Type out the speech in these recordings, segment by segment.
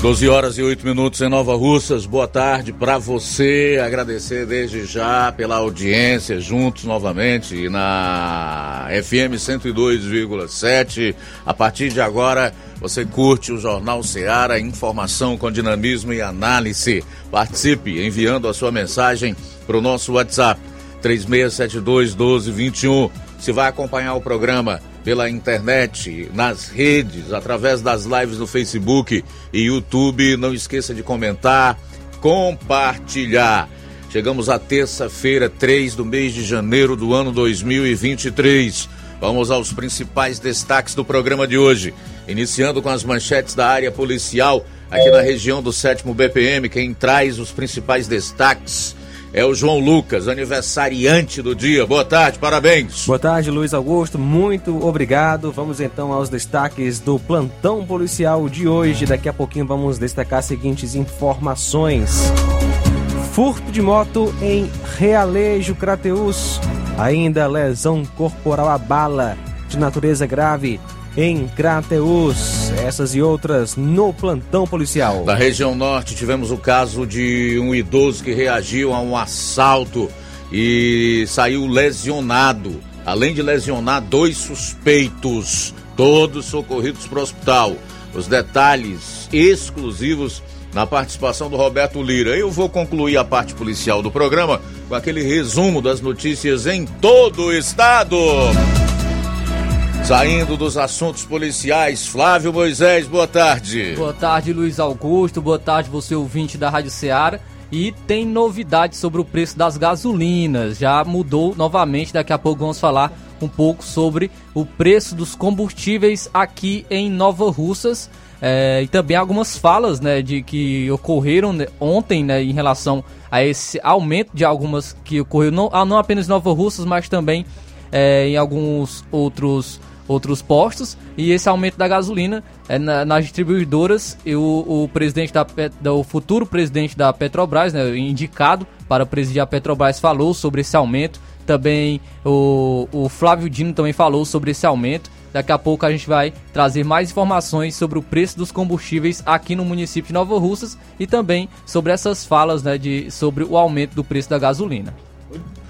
12 horas e 8 minutos em Nova Russas. Boa tarde para você. Agradecer desde já pela audiência, juntos novamente na FM 102,7. A partir de agora, você curte o Jornal Seara, informação com dinamismo e análise. Participe enviando a sua mensagem para o nosso WhatsApp 3672 1221. Se vai acompanhar o programa pela internet, nas redes, através das lives no Facebook e YouTube. Não esqueça de comentar, compartilhar. Chegamos à terça-feira, 3 do mês de janeiro do ano 2023. Vamos aos principais destaques do programa de hoje. Iniciando com as manchetes da área policial aqui na região do 7 BPM. Quem traz os principais destaques é o João Lucas, aniversariante do dia. Boa tarde, parabéns. Boa tarde, Luiz Augusto. Muito obrigado. Vamos então aos destaques do plantão policial de hoje. Daqui a pouquinho vamos destacar as seguintes informações. Furto de moto em Realejo Crateus. Ainda lesão corporal a bala de natureza grave em Crateus. Essas e outras no plantão policial. Na região norte tivemos o caso de um idoso que reagiu a um assalto e saiu lesionado. Além de lesionar dois suspeitos, todos socorridos para o hospital. Os detalhes exclusivos na participação do Roberto Lira. Eu vou concluir a parte policial do programa com aquele resumo das notícias em todo o estado. Saindo dos assuntos policiais, Flávio Moisés, boa tarde. Boa tarde, Luiz Augusto. Boa tarde, você ouvinte da Rádio Ceará. E tem novidade sobre o preço das gasolinas. Já mudou novamente. Daqui a pouco vamos falar um pouco sobre o preço dos combustíveis aqui em Nova Russas. É, e também algumas falas né, de que ocorreram ontem né, em relação a esse aumento de algumas que ocorreu não, não apenas em Nova Russas, mas também é, em alguns outros outros postos e esse aumento da gasolina é, na, nas distribuidoras e o, o presidente da, o futuro presidente da Petrobras, né, indicado para presidir a Petrobras, falou sobre esse aumento. Também o, o Flávio Dino também falou sobre esse aumento. Daqui a pouco a gente vai trazer mais informações sobre o preço dos combustíveis aqui no município de Nova Russas e também sobre essas falas né, de, sobre o aumento do preço da gasolina.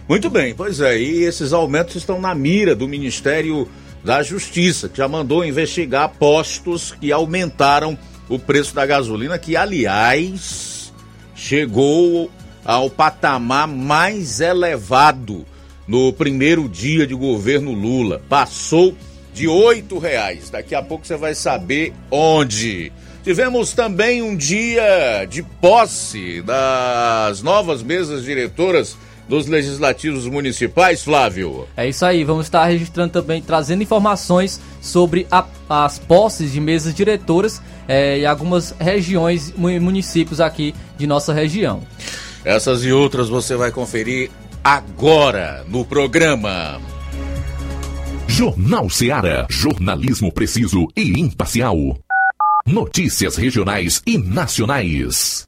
Muito bem, pois é, e esses aumentos estão na mira do Ministério da Justiça, que já mandou investigar postos que aumentaram o preço da gasolina, que aliás chegou ao patamar mais elevado no primeiro dia de governo Lula. Passou de oito reais. Daqui a pouco você vai saber onde. Tivemos também um dia de posse das novas mesas diretoras dos legislativos municipais, Flávio. É isso aí, vamos estar registrando também, trazendo informações sobre a, as posses de mesas diretoras é, em algumas regiões e municípios aqui de nossa região. Essas e outras você vai conferir agora no programa. Jornal Seara. Jornalismo preciso e imparcial. Notícias regionais e nacionais.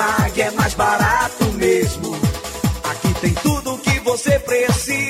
Martimag é mais barato mesmo. Aqui tem tudo o que você precisa.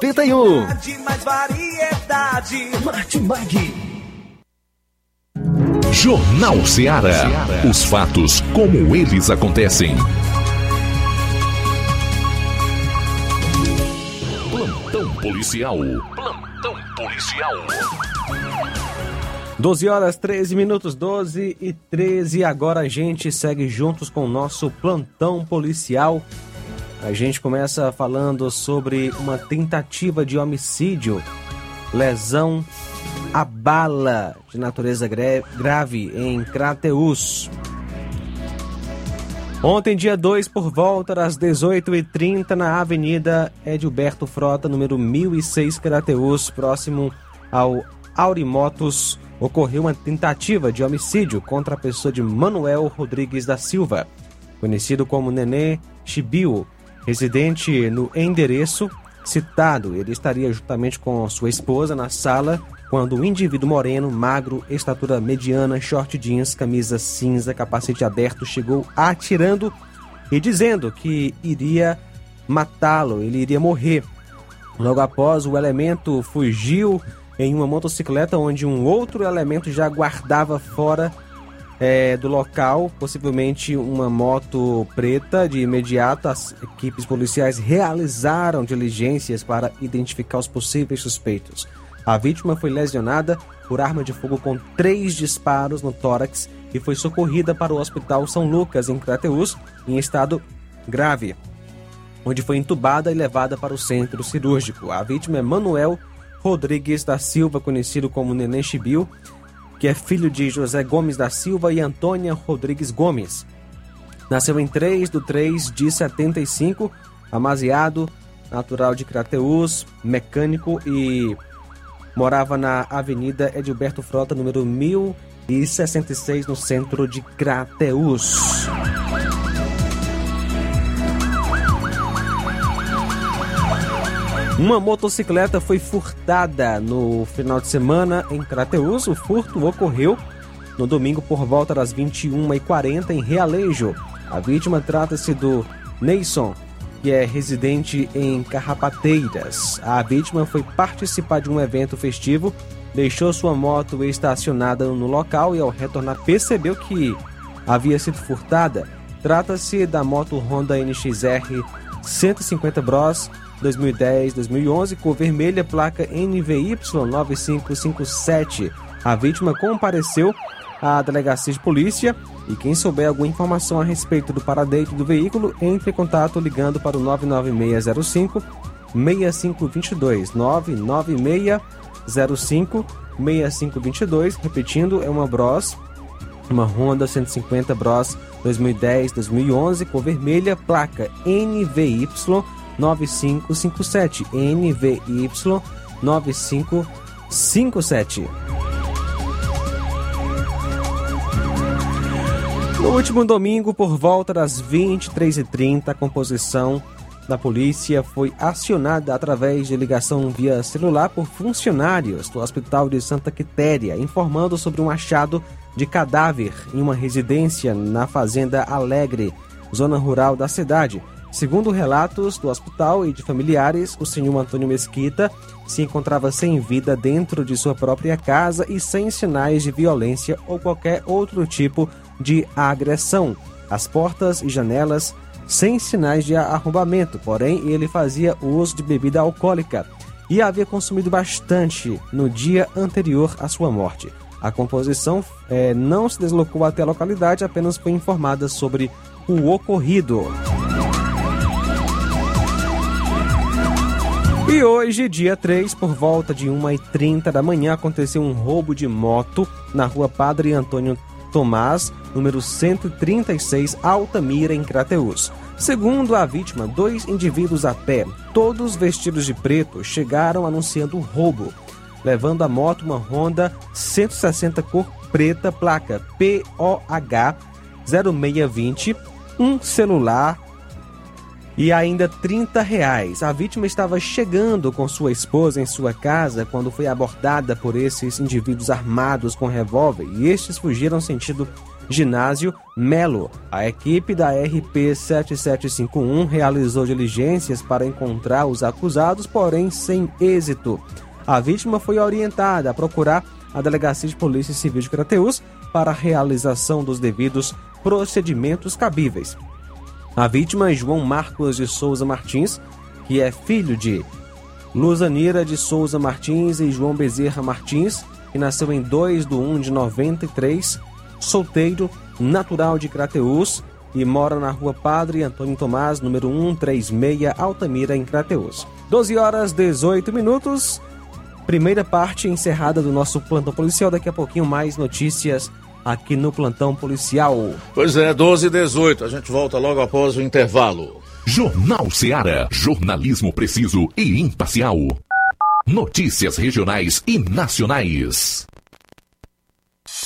81. Mais variedade. Martimag. Jornal Ceará. Os fatos como eles acontecem. Plantão policial. Plantão policial. 12 horas 13 minutos 12 e 13. Agora a gente segue juntos com o nosso plantão policial a gente começa falando sobre uma tentativa de homicídio, lesão a bala de natureza grave em Crateus. Ontem, dia 2, por volta das 18h30, na Avenida Edilberto Frota, número 1006, Crateus, próximo ao Aurimotos, ocorreu uma tentativa de homicídio contra a pessoa de Manuel Rodrigues da Silva, conhecido como Nenê Chibio, residente no endereço citado. Ele estaria juntamente com sua esposa na sala quando um indivíduo moreno, magro, estatura mediana, short jeans, camisa cinza, capacete aberto, chegou atirando e dizendo que iria matá-lo, ele iria morrer. Logo após, o elemento fugiu em uma motocicleta onde um outro elemento já guardava fora é, do local, possivelmente uma moto preta. De imediato, as equipes policiais realizaram diligências para identificar os possíveis suspeitos. A vítima foi lesionada por arma de fogo com três disparos no tórax e foi socorrida para o Hospital São Lucas, em Crateus, em estado grave, onde foi entubada e levada para o centro cirúrgico. A vítima é Manuel Rodrigues da Silva, conhecido como Neném Chibiu, que é filho de José Gomes da Silva e Antônia Rodrigues Gomes. Nasceu em 3 de 3 de 75, amaziado, natural de Crateus, mecânico e morava na Avenida Edilberto Frota, número 1066, no centro de Crateus. Uma motocicleta foi furtada no final de semana em Crateus. O furto ocorreu no domingo por volta das 21h40 em Realejo. A vítima trata-se do Neison, que é residente em Carrapateiras. A vítima foi participar de um evento festivo, deixou sua moto estacionada no local e, ao retornar, percebeu que havia sido furtada. Trata-se da moto Honda NXR 150 Bros 2010-2011, cor vermelha, placa NVY 9557. A vítima compareceu à delegacia de polícia e quem souber alguma informação a respeito do paradeiro do veículo, entre em contato ligando para o 99605 6522 996 05 6522, repetindo, é uma Bros, uma Honda 150 Bros 2010 2011 cor vermelha, placa NVY 9557, NVY 9557. No último domingo, por volta das 23h30, a composição da polícia foi acionada através de ligação via celular por funcionários do Hospital de Santa Quitéria, informando sobre um achado de cadáver em uma residência na Fazenda Alegre, zona rural da cidade. Segundo relatos do hospital e de familiares, o senhor Antônio Mesquita se encontrava sem vida dentro de sua própria casa e sem sinais de violência ou qualquer outro tipo de agressão. As portas e janelas sem sinais de arrombamento, porém ele fazia uso de bebida alcoólica e havia consumido bastante no dia anterior à sua morte. A composição eh, não se deslocou até a localidade, apenas foi informada sobre o ocorrido. E hoje, dia 3, por volta de 1h30 da manhã, aconteceu um roubo de moto na rua Padre Antônio Tomás, número 136, Altamira, em Crateús. Segundo a vítima, dois indivíduos a pé, todos vestidos de preto, chegaram anunciando o roubo, levando a moto uma Honda 160 cor preta, placa POH 0620, um celular e ainda 30 reais. A vítima estava chegando com sua esposa em sua casa quando foi abordada por esses indivíduos armados com revólver e estes fugiram sentido ginásio Melo. A equipe da RP 7751 realizou diligências para encontrar os acusados, porém sem êxito. A vítima foi orientada a procurar a Delegacia de Polícia Civil de Crateús para a realização dos devidos procedimentos cabíveis. A vítima é João Marcos de Souza Martins, que é filho de Luzanira de Souza Martins e João Bezerra Martins, que nasceu em 2 de 1 de 93, solteiro, natural de Crateús e mora na rua Padre Antônio Tomás, número 136, Altamira, em Crateús. 12 horas 18 minutos. Primeira parte encerrada do nosso plantão policial. Daqui a pouquinho mais notícias aqui no plantão policial. Pois é, 12 e 18. A gente volta logo após o intervalo. Jornal Seara. Jornalismo preciso e imparcial. Notícias regionais e nacionais.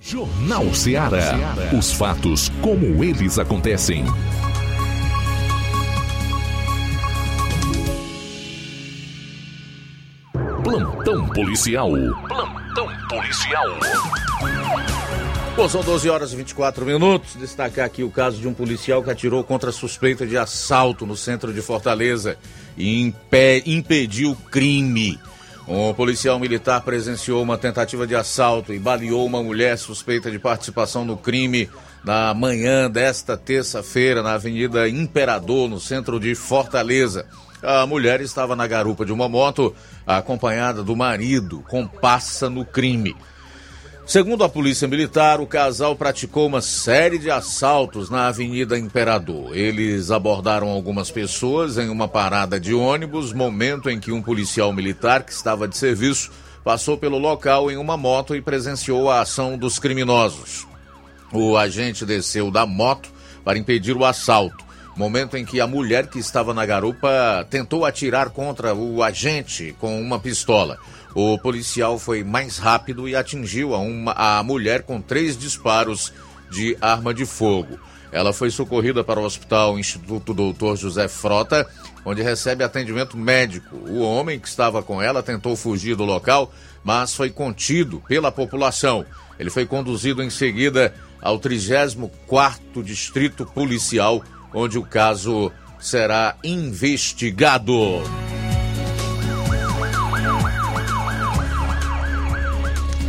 Jornal Ceará. Os fatos como eles acontecem. Plantão policial. Plantão policial. Bom, são 12 horas e 24 minutos. Destacar aqui o caso de um policial que atirou contra suspeita de assalto no centro de Fortaleza e impe impediu crime. Um policial militar presenciou uma tentativa de assalto e baleou uma mulher suspeita de participação no crime na manhã desta terça-feira na Avenida Imperador, no centro de Fortaleza. A mulher estava na garupa de uma moto, acompanhada do marido, com passa no crime. Segundo a Polícia Militar, o casal praticou uma série de assaltos na Avenida Imperador. Eles abordaram algumas pessoas em uma parada de ônibus, momento em que um policial militar que estava de serviço passou pelo local em uma moto e presenciou a ação dos criminosos. O agente desceu da moto para impedir o assalto. Momento em que a mulher que estava na garupa tentou atirar contra o agente com uma pistola. O policial foi mais rápido e atingiu a, uma, a mulher com três disparos de arma de fogo. Ela foi socorrida para o Hospital Instituto Doutor José Frota, onde recebe atendimento médico. O homem que estava com ela tentou fugir do local, mas foi contido pela população. Ele foi conduzido em seguida ao 34º Distrito Policial, onde o caso será investigado.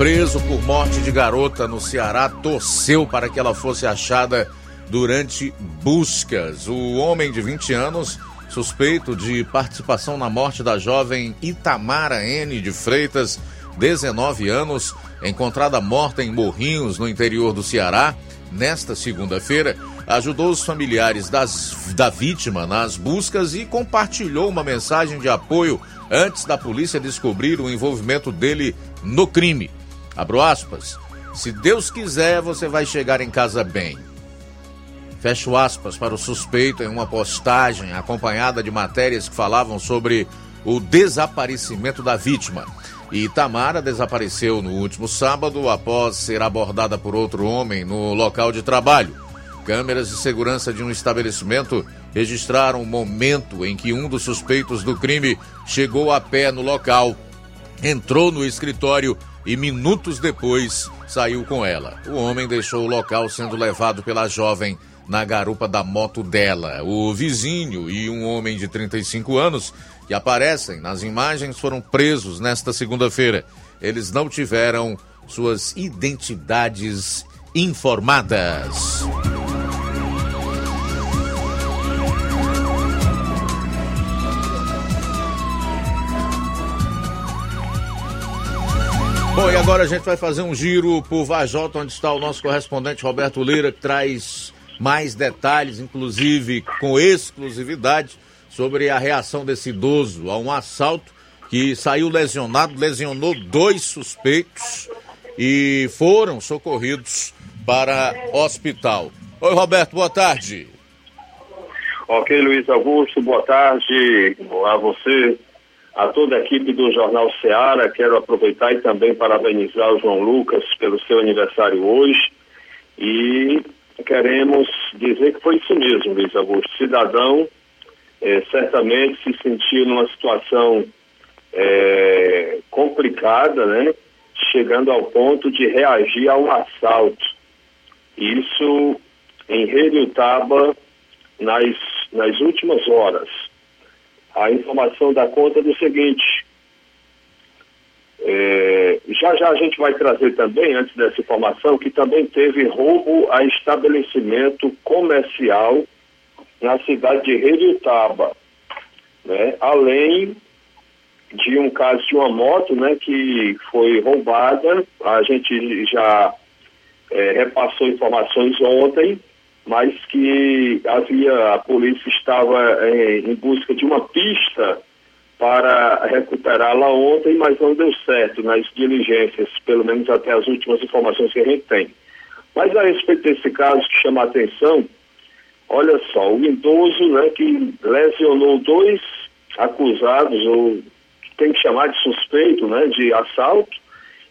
Preso por morte de garota no Ceará torceu para que ela fosse achada durante buscas. O homem de 20 anos, suspeito de participação na morte da jovem Itamara N. de Freitas, 19 anos, encontrada morta em Morrinhos, no interior do Ceará, nesta segunda-feira, ajudou os familiares das, da vítima nas buscas e compartilhou uma mensagem de apoio antes da polícia descobrir o envolvimento dele no crime. Abro aspas. Se Deus quiser, você vai chegar em casa bem. Fecho aspas para o suspeito em uma postagem acompanhada de matérias que falavam sobre o desaparecimento da vítima. E Tamara desapareceu no último sábado após ser abordada por outro homem no local de trabalho. Câmeras de segurança de um estabelecimento registraram o momento em que um dos suspeitos do crime chegou a pé no local, entrou no escritório e minutos depois saiu com ela. O homem deixou o local sendo levado pela jovem na garupa da moto dela. O vizinho e um homem de 35 anos que aparecem nas imagens foram presos nesta segunda-feira. Eles não tiveram suas identidades informadas. Bom, e agora a gente vai fazer um giro por Vajota, onde está o nosso correspondente Roberto Lira, que traz mais detalhes, inclusive com exclusividade, sobre a reação desse idoso a um assalto que saiu lesionado, lesionou dois suspeitos e foram socorridos para hospital. Oi, Roberto, boa tarde. Ok, Luiz Augusto, boa tarde a você, a toda a equipe do Jornal Seara. Quero aproveitar e também parabenizar o João Lucas pelo seu aniversário hoje. E queremos dizer que foi isso mesmo, Luiz Augusto. Cidadão é, certamente se sentiu numa situação é, complicada, né? Chegando ao ponto de reagir a um assalto. Isso em Redutaba nas, nas últimas horas. A informação dá conta do seguinte. É, já já a gente vai trazer também, antes dessa informação, que também teve roubo a estabelecimento comercial na cidade de Redutaba, né? Além de um caso de uma moto, né, que foi roubada, a gente já é, repassou informações ontem, mas que havia, a polícia estava é, em busca de uma pista para recuperá-la ontem, mas não deu certo nas diligências, pelo menos até as últimas informações que a gente tem. Mas a respeito desse caso que chama a atenção, olha só, o idoso né, que lesionou dois acusados, ou tem que chamar de suspeito, né, de assalto,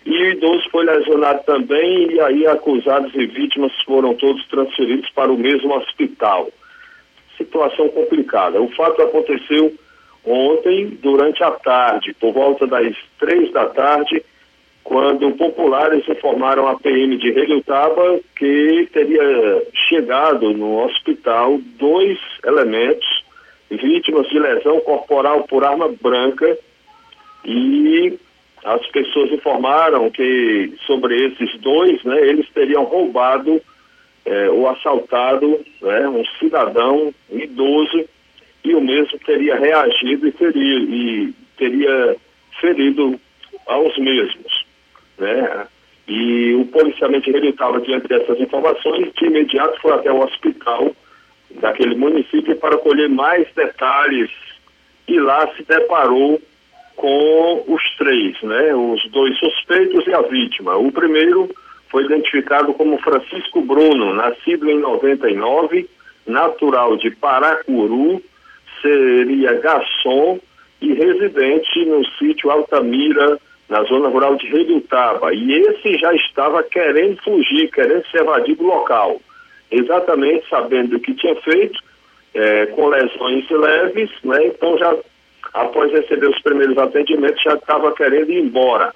e o idoso foi lesionado também, e aí acusados e vítimas foram todos transferidos para o mesmo hospital. Situação complicada. O fato aconteceu ontem, durante a tarde, por volta das três da tarde, quando populares informaram a PM de Relutaba que teria chegado no hospital dois elementos vítimas de lesão corporal por arma branca e as pessoas informaram que sobre esses dois, né, eles teriam roubado é, ou assaltado né, um cidadão idoso e o mesmo teria reagido e teria, e teria ferido aos mesmos. Né? E o policiamento estava diante dessas informações de imediato foi até o hospital daquele município para colher mais detalhes e lá se deparou com os três, né? Os dois suspeitos e a vítima. O primeiro foi identificado como Francisco Bruno, nascido em 99, natural de Paracuru, seria garçom e residente no sítio Altamira, na zona rural de Redutaba. E esse já estava querendo fugir, querendo se evadir do local. Exatamente sabendo o que tinha feito, é, com lesões leves, né? Então já após receber os primeiros atendimentos já estava querendo ir embora.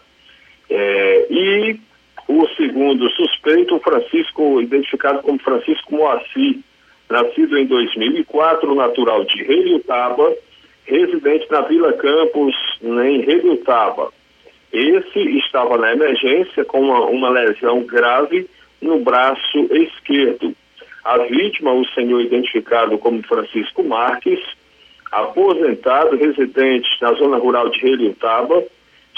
É, e o segundo suspeito, Francisco, identificado como Francisco Moacir, nascido em 2004, natural de Reliutaba, residente na Vila Campos, em Reliutaba. Esse estava na emergência com uma, uma lesão grave no braço esquerdo. A vítima, o senhor identificado como Francisco Marques, aposentado, residente na zona rural de Reliutaba,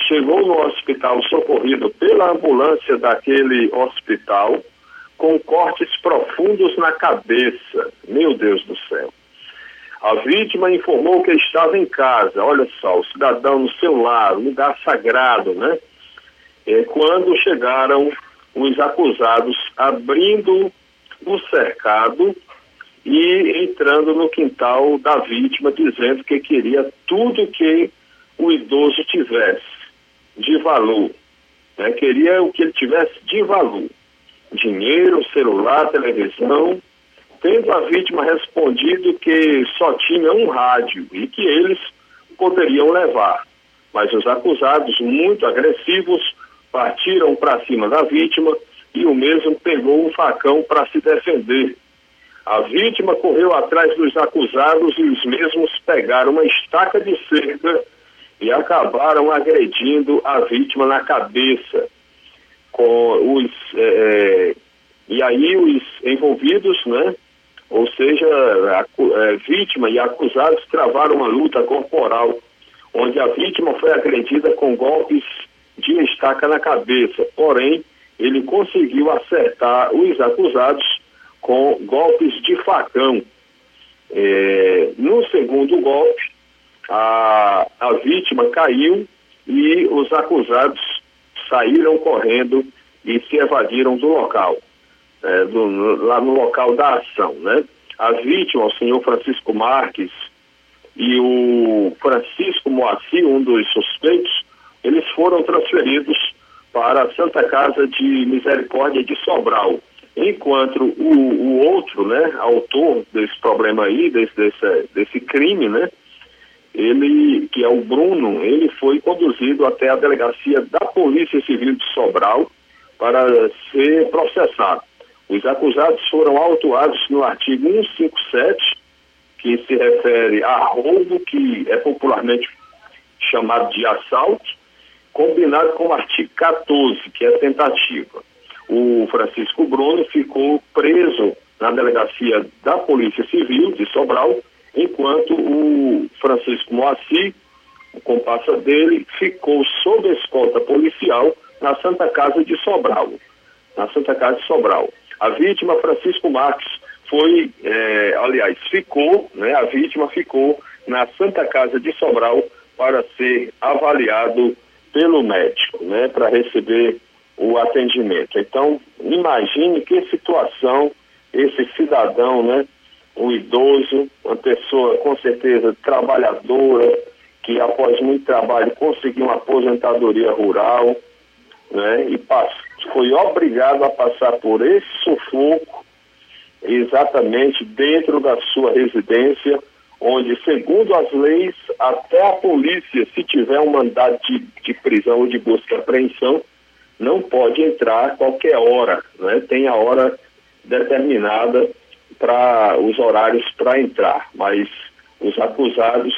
chegou no hospital socorrido pela ambulância daquele hospital com cortes profundos na cabeça. Meu Deus do céu. A vítima informou que estava em casa, olha só, o cidadão no seu lar, lugar sagrado, né? É, quando chegaram os acusados abrindo o cercado e entrando no quintal da vítima, dizendo que queria tudo que o idoso tivesse de valor. Né? Queria o que ele tivesse de valor: dinheiro, celular, televisão. Tendo a vítima respondido que só tinha um rádio e que eles poderiam levar. Mas os acusados, muito agressivos, partiram para cima da vítima e o mesmo pegou um facão para se defender. A vítima correu atrás dos acusados e os mesmos pegaram uma estaca de cerca e acabaram agredindo a vítima na cabeça. Com os, é, e aí os envolvidos, né, ou seja, a, é, vítima e acusados travaram uma luta corporal, onde a vítima foi agredida com golpes de estaca na cabeça. Porém, ele conseguiu acertar os acusados com golpes de facão. É, no segundo golpe, a, a vítima caiu e os acusados saíram correndo e se evadiram do local, é, do, lá no local da ação, né? A vítima, o senhor Francisco Marques e o Francisco Moacir, um dos suspeitos, eles foram transferidos para a Santa Casa de Misericórdia de Sobral, enquanto o, o outro, né, autor desse problema aí, desse, desse, desse crime, né, ele, que é o Bruno, ele foi conduzido até a delegacia da Polícia Civil de Sobral para ser processado. Os acusados foram autuados no artigo 157, que se refere a roubo, que é popularmente chamado de assalto, combinado com o artigo 14, que é tentativa. O Francisco Bruno ficou preso na delegacia da Polícia Civil de Sobral enquanto o Francisco Moacir, o comparsa dele, ficou sob escolta policial na Santa Casa de Sobral. Na Santa Casa de Sobral. A vítima, Francisco Marques, foi, é, aliás, ficou, né, a vítima ficou na Santa Casa de Sobral para ser avaliado pelo médico, né, para receber o atendimento. Então, imagine que situação esse cidadão, né, o idoso, uma pessoa com certeza trabalhadora, que após muito trabalho conseguiu uma aposentadoria rural, né? E foi obrigado a passar por esse sufoco exatamente dentro da sua residência, onde, segundo as leis, até a polícia, se tiver um mandado de, de prisão ou de busca e apreensão, não pode entrar qualquer hora, né? Tem a hora determinada para os horários para entrar, mas os acusados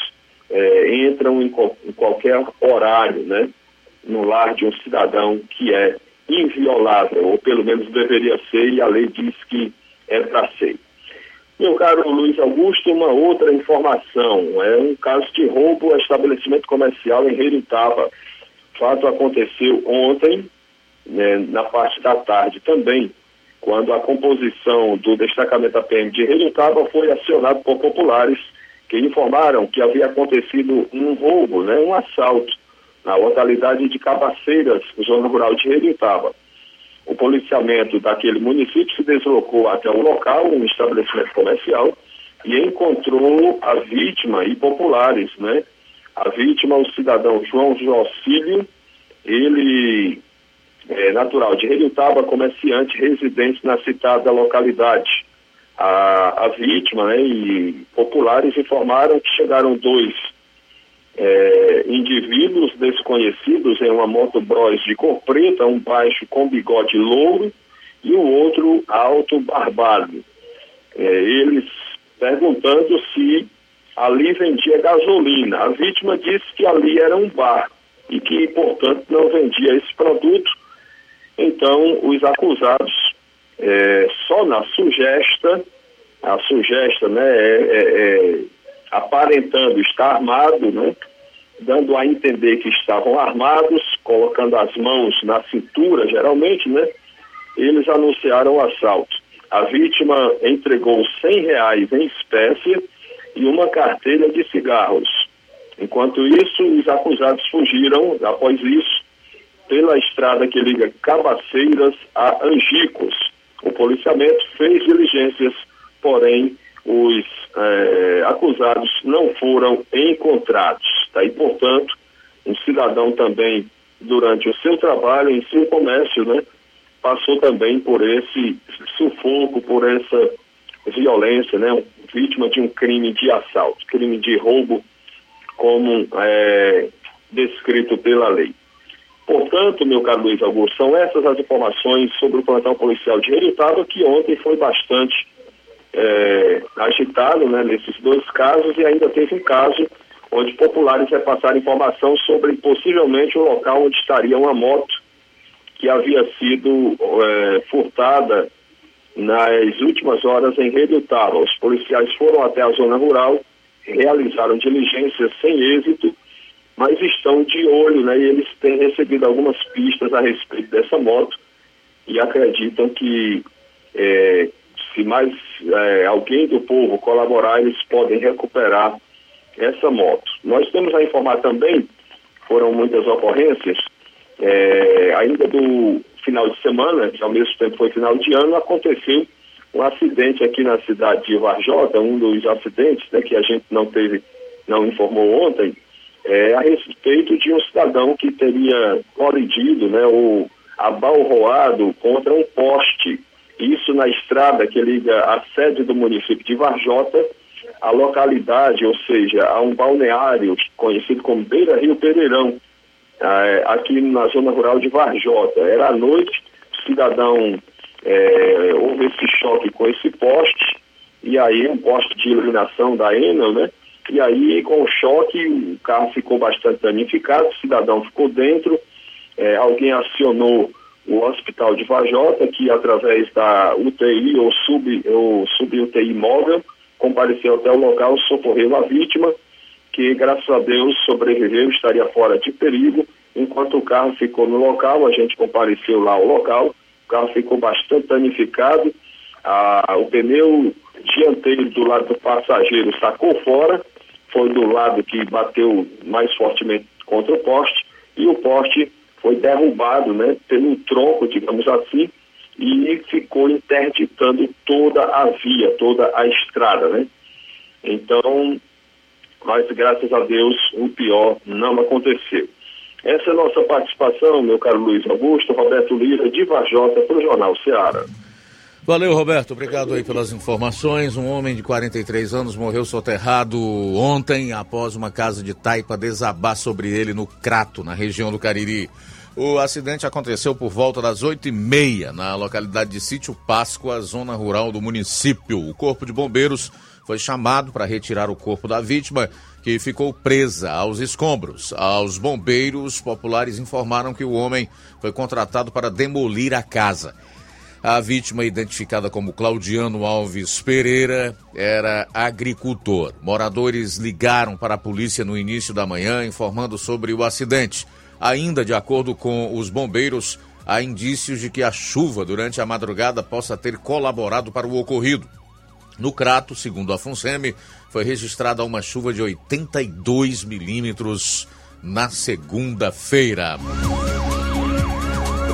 é, entram em, em, qualquer horário, né, no lar de um cidadão que é inviolável, ou pelo menos deveria ser, e a lei diz que é para ser. Meu caro Luiz Augusto, uma outra informação. É um caso de roubo a estabelecimento comercial em Reiritaba. O fato aconteceu ontem, né, na parte da tarde também quando a composição do destacamento da PM de Redutaba foi acionado por populares que informaram que havia acontecido um roubo, né, um assalto na localidade de Cabaceiras, zona rural de Redutaba. O policiamento daquele município se deslocou até o local, um estabelecimento comercial, e encontrou a vítima e populares, né? A vítima, o cidadão João Jocílio, ele é, natural de Redutaba, comerciante residente na citada localidade. A, a vítima né, e populares informaram que chegaram dois é, indivíduos desconhecidos em uma moto Bros de cor preta, um baixo com bigode louro e o outro alto barbado. É, eles perguntando se ali vendia gasolina. A vítima disse que ali era um bar e que, portanto, não vendia esse produto então, os acusados, é, só na sugesta, a sugesta, né, é, é, é aparentando estar armado, né, dando a entender que estavam armados, colocando as mãos na cintura, geralmente, né? Eles anunciaram o assalto. A vítima entregou 100 reais em espécie e uma carteira de cigarros. Enquanto isso, os acusados fugiram, após isso, pela estrada que liga Cabaceiras a Angicos. O policiamento fez diligências, porém os eh, acusados não foram encontrados. Tá? E, portanto, um cidadão também, durante o seu trabalho em seu comércio, né, passou também por esse sufoco, por essa violência, né, vítima de um crime de assalto, crime de roubo, como é, descrito pela lei. Portanto, meu caro Luiz Augusto, são essas as informações sobre o plantão policial de Heritaba, que ontem foi bastante é, agitado né, nesses dois casos e ainda teve um caso onde populares repassaram informação sobre possivelmente o local onde estaria uma moto que havia sido é, furtada nas últimas horas em Redutaba. Os policiais foram até a zona rural, realizaram diligências sem êxito mas estão de olho, né? E eles têm recebido algumas pistas a respeito dessa moto e acreditam que é, se mais é, alguém do povo colaborar, eles podem recuperar essa moto. Nós temos a informar também, foram muitas ocorrências, é, ainda do final de semana, que ao mesmo tempo foi final de ano, aconteceu um acidente aqui na cidade de Varjota, um dos acidentes né, que a gente não teve, não informou ontem, é, a respeito de um cidadão que teria colidido, né, ou abalroado contra um poste, isso na estrada que liga a sede do município de Varjota à localidade, ou seja, a um balneário conhecido como Beira Rio Pereirão, é, aqui na zona rural de Varjota. Era à noite, o cidadão é, houve esse choque com esse poste, e aí um poste de iluminação da Enel, né? E aí, com o choque, o carro ficou bastante danificado, o cidadão ficou dentro, é, alguém acionou o hospital de Vajota, que através da UTI ou sub, ou sub-UTI móvel, compareceu até o local, socorreu a vítima, que graças a Deus sobreviveu, estaria fora de perigo. Enquanto o carro ficou no local, a gente compareceu lá ao local, o carro ficou bastante danificado, ah, o pneu dianteiro do lado do passageiro sacou fora, foi do lado que bateu mais fortemente contra o poste e o poste foi derrubado, né, pelo tronco, digamos assim, e ficou interditando toda a via, toda a estrada, né? Então, mas graças a Deus o pior não aconteceu. Essa é a nossa participação, meu caro Luiz Augusto, Roberto Lira, de Vajota, para o Jornal Ceará. Valeu, Roberto. Obrigado aí pelas informações. Um homem de 43 anos morreu soterrado ontem após uma casa de taipa desabar sobre ele no Crato, na região do Cariri. O acidente aconteceu por volta das 8h30 na localidade de Sítio Páscoa, zona rural do município. O corpo de bombeiros foi chamado para retirar o corpo da vítima, que ficou presa aos escombros. Aos bombeiros populares informaram que o homem foi contratado para demolir a casa. A vítima, identificada como Claudiano Alves Pereira, era agricultor. Moradores ligaram para a polícia no início da manhã informando sobre o acidente. Ainda de acordo com os bombeiros, há indícios de que a chuva durante a madrugada possa ter colaborado para o ocorrido. No Crato, segundo a FUNSEMI, foi registrada uma chuva de 82 milímetros na segunda-feira.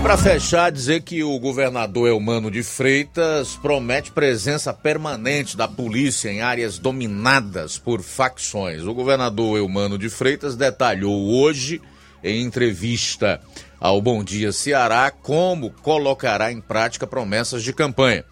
Para fechar, dizer que o governador Elmano de Freitas promete presença permanente da polícia em áreas dominadas por facções. O governador Elmano de Freitas detalhou hoje, em entrevista ao Bom Dia Ceará, como colocará em prática promessas de campanha.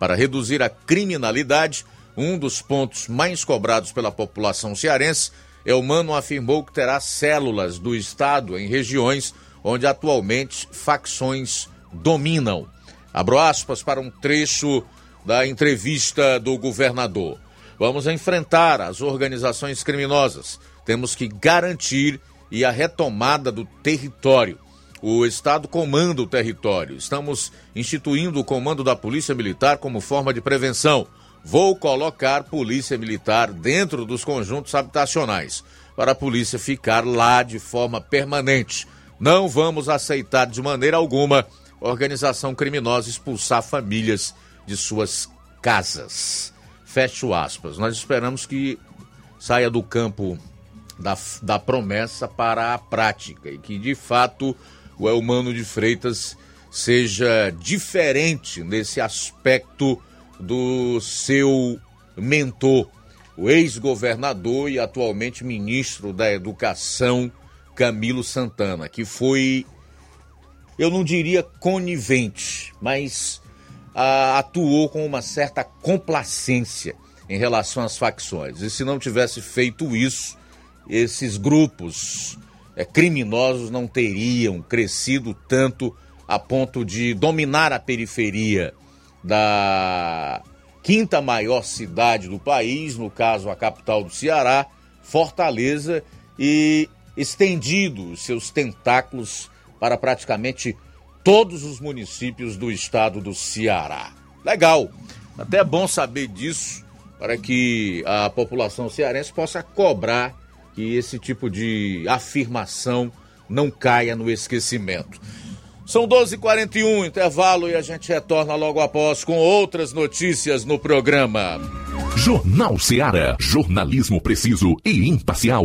Para reduzir a criminalidade, um dos pontos mais cobrados pela população cearense, Elmano afirmou que terá células do Estado em regiões onde atualmente facções dominam. Abro aspas para um trecho da entrevista do governador. Vamos enfrentar as organizações criminosas. Temos que garantir e a retomada do território. O Estado comanda o território. Estamos instituindo o comando da Polícia Militar como forma de prevenção. Vou colocar Polícia Militar dentro dos conjuntos habitacionais. para a polícia ficar lá de forma permanente. Não vamos aceitar de maneira alguma organização criminosa expulsar famílias de suas casas. Fecho aspas. Nós esperamos que saia do campo da, da promessa para a prática e que de fato o Elmano de Freitas seja diferente nesse aspecto do seu mentor, o ex-governador e atualmente ministro da Educação, Camilo Santana, que foi, eu não diria conivente, mas ah, atuou com uma certa complacência em relação às facções. E se não tivesse feito isso, esses grupos é, criminosos não teriam crescido tanto a ponto de dominar a periferia da quinta maior cidade do país, no caso a capital do Ceará, Fortaleza, e estendido seus tentáculos para praticamente todos os municípios do estado do Ceará. Legal, até é bom saber disso para que a população cearense possa cobrar que esse tipo de afirmação não caia no esquecimento. São 12h41, intervalo, e a gente retorna logo após com outras notícias no programa. Jornal Ceará, jornalismo preciso e imparcial.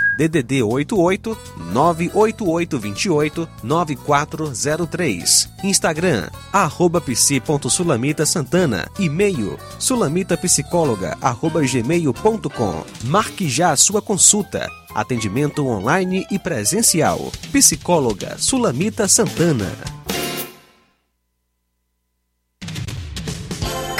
DDD 88 98828 9403. Instagram, arroba psi.sulamita Santana. E-mail, sulamitapsicóloga, arroba gmail.com. Marque já a sua consulta. Atendimento online e presencial. Psicóloga Sulamita Santana.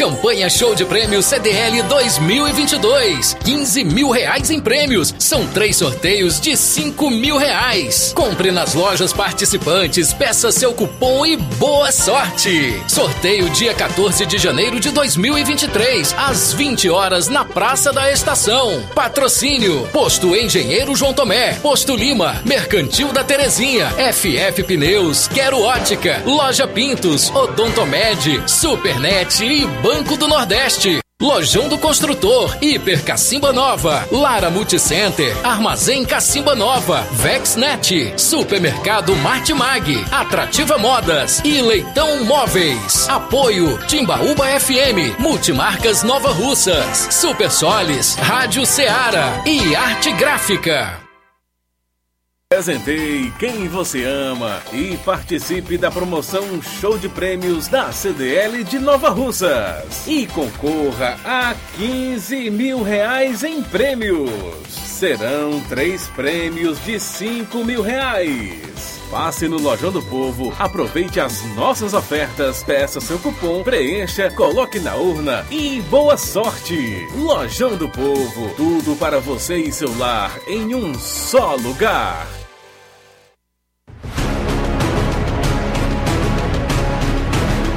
Campanha Show de Prêmios CDL 2022. 15 mil reais em prêmios. São três sorteios de 5 mil reais. Compre nas lojas participantes, peça seu cupom e boa sorte. Sorteio dia 14 de janeiro de 2023, às 20 horas na Praça da Estação. Patrocínio: Posto Engenheiro João Tomé, Posto Lima, Mercantil da Terezinha, FF Pneus, Quero Ótica, Loja Pintos, Odontomed, Supernet e Banco do Nordeste. Lojão do Construtor, Hiper Cacimba Nova, Lara Multicenter, Armazém Cacimba Nova, Vexnet, Supermercado Martimag, Atrativa Modas e Leitão Móveis. Apoio Timbaúba FM, Multimarcas Nova Russas, Super Solis, Rádio Ceará e Arte Gráfica. Presenteie quem você ama e participe da promoção Show de Prêmios da CDL de Nova Russas. E concorra a 15 mil reais em prêmios. Serão três prêmios de 5 mil reais. Passe no Lojão do Povo, aproveite as nossas ofertas, peça seu cupom, preencha, coloque na urna e boa sorte! Lojão do Povo, tudo para você e seu lar em um só lugar.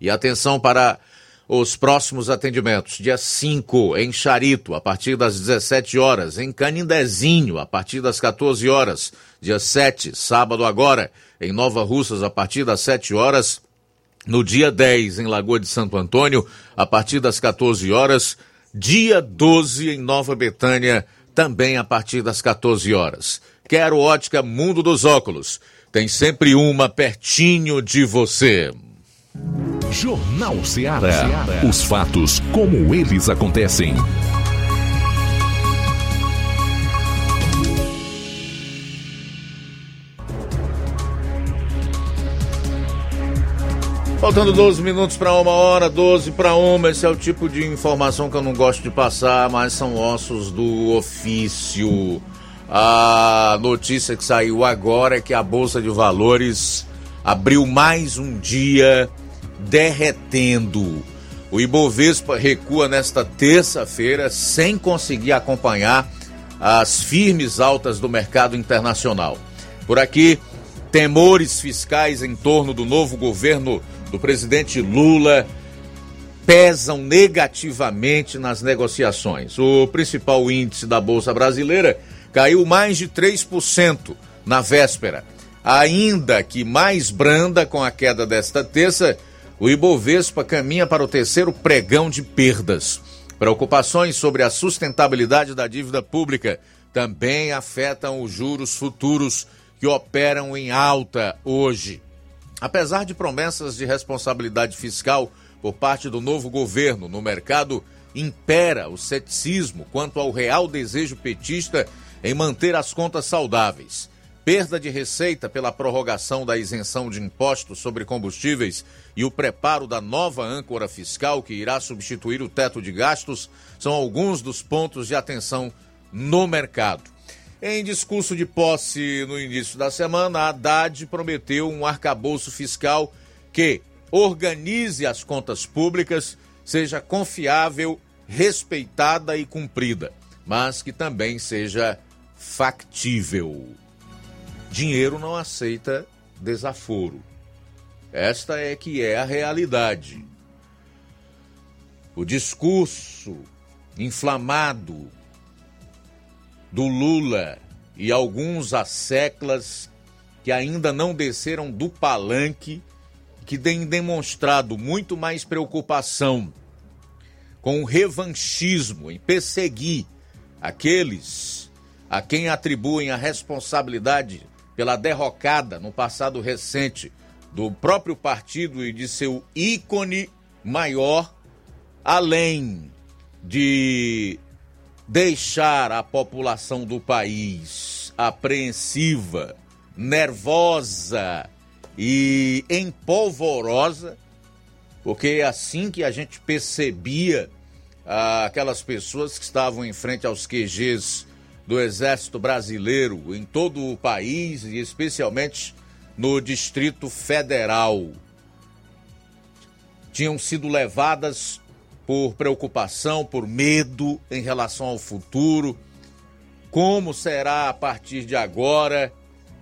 E atenção para os próximos atendimentos. Dia 5, em Charito, a partir das 17 horas. Em Canindezinho, a partir das 14 horas. Dia 7, sábado agora, em Nova Russas, a partir das 7 horas. No dia 10, em Lagoa de Santo Antônio, a partir das 14 horas. Dia 12, em Nova Betânia, também a partir das 14 horas. Quero ótica Mundo dos Óculos. Tem sempre uma pertinho de você. Jornal Ceará. Os fatos como eles acontecem. Faltando 12 minutos para uma hora, 12 para uma. Esse é o tipo de informação que eu não gosto de passar, mas são ossos do ofício. A notícia que saiu agora é que a Bolsa de Valores abriu mais um dia derretendo. O Ibovespa recua nesta terça-feira sem conseguir acompanhar as firmes altas do mercado internacional. Por aqui, temores fiscais em torno do novo governo do presidente Lula pesam negativamente nas negociações. O principal índice da Bolsa Brasileira caiu mais de 3% na véspera. Ainda que mais branda com a queda desta terça, o Ibovespa caminha para o terceiro pregão de perdas. Preocupações sobre a sustentabilidade da dívida pública também afetam os juros futuros que operam em alta hoje. Apesar de promessas de responsabilidade fiscal por parte do novo governo no mercado, impera o ceticismo quanto ao real desejo petista em manter as contas saudáveis perda de receita pela prorrogação da isenção de impostos sobre combustíveis e o preparo da nova âncora fiscal que irá substituir o teto de gastos são alguns dos pontos de atenção no mercado. Em discurso de posse no início da semana, Haddad prometeu um arcabouço fiscal que organize as contas públicas, seja confiável, respeitada e cumprida, mas que também seja factível. Dinheiro não aceita desaforo. Esta é que é a realidade. O discurso inflamado do Lula e alguns asseclas que ainda não desceram do palanque, que têm demonstrado muito mais preocupação com o revanchismo em perseguir aqueles a quem atribuem a responsabilidade pela derrocada no passado recente do próprio partido e de seu ícone maior, além de deixar a população do país apreensiva, nervosa e empolvorosa, porque é assim que a gente percebia aquelas pessoas que estavam em frente aos QGs do Exército Brasileiro em todo o país e especialmente no Distrito Federal. Tinham sido levadas por preocupação, por medo em relação ao futuro, como será a partir de agora,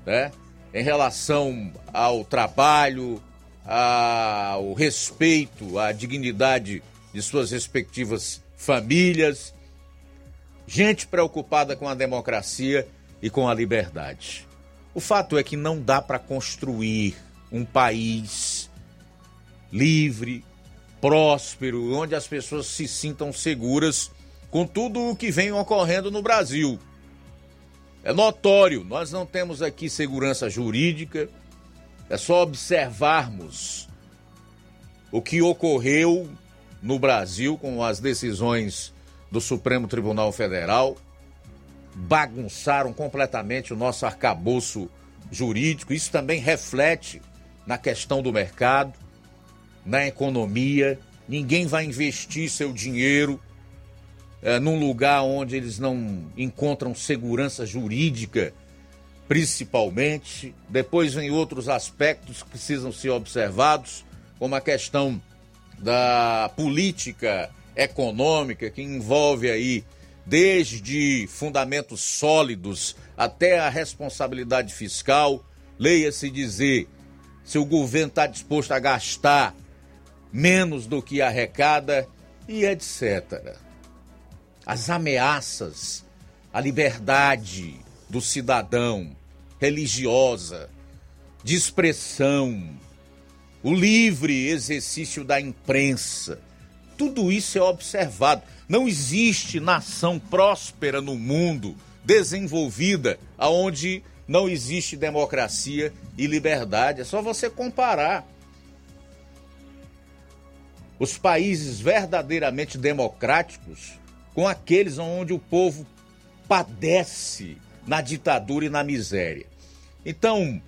né? Em relação ao trabalho, ao respeito, à dignidade de suas respectivas famílias, gente preocupada com a democracia e com a liberdade. O fato é que não dá para construir um país livre, próspero, onde as pessoas se sintam seguras com tudo o que vem ocorrendo no Brasil. É notório, nós não temos aqui segurança jurídica, é só observarmos o que ocorreu no Brasil com as decisões do Supremo Tribunal Federal, bagunçaram completamente o nosso arcabouço jurídico. Isso também reflete na questão do mercado, na economia. Ninguém vai investir seu dinheiro é, num lugar onde eles não encontram segurança jurídica, principalmente. Depois vem outros aspectos que precisam ser observados, como a questão da política econômica que envolve aí desde fundamentos sólidos até a responsabilidade fiscal, leia-se dizer se o governo está disposto a gastar menos do que arrecada e etc. As ameaças à liberdade do cidadão religiosa, de expressão, o livre exercício da imprensa. Tudo isso é observado. Não existe nação próspera no mundo, desenvolvida, aonde não existe democracia e liberdade. É só você comparar. Os países verdadeiramente democráticos com aqueles onde o povo padece na ditadura e na miséria. Então,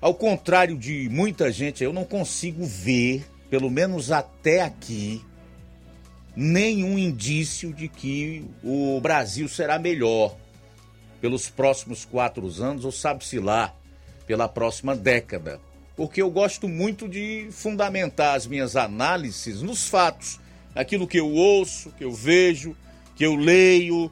ao contrário de muita gente, eu não consigo ver, pelo menos até aqui, nenhum indício de que o Brasil será melhor pelos próximos quatro anos, ou sabe-se lá, pela próxima década. Porque eu gosto muito de fundamentar as minhas análises nos fatos, aquilo que eu ouço, que eu vejo, que eu leio,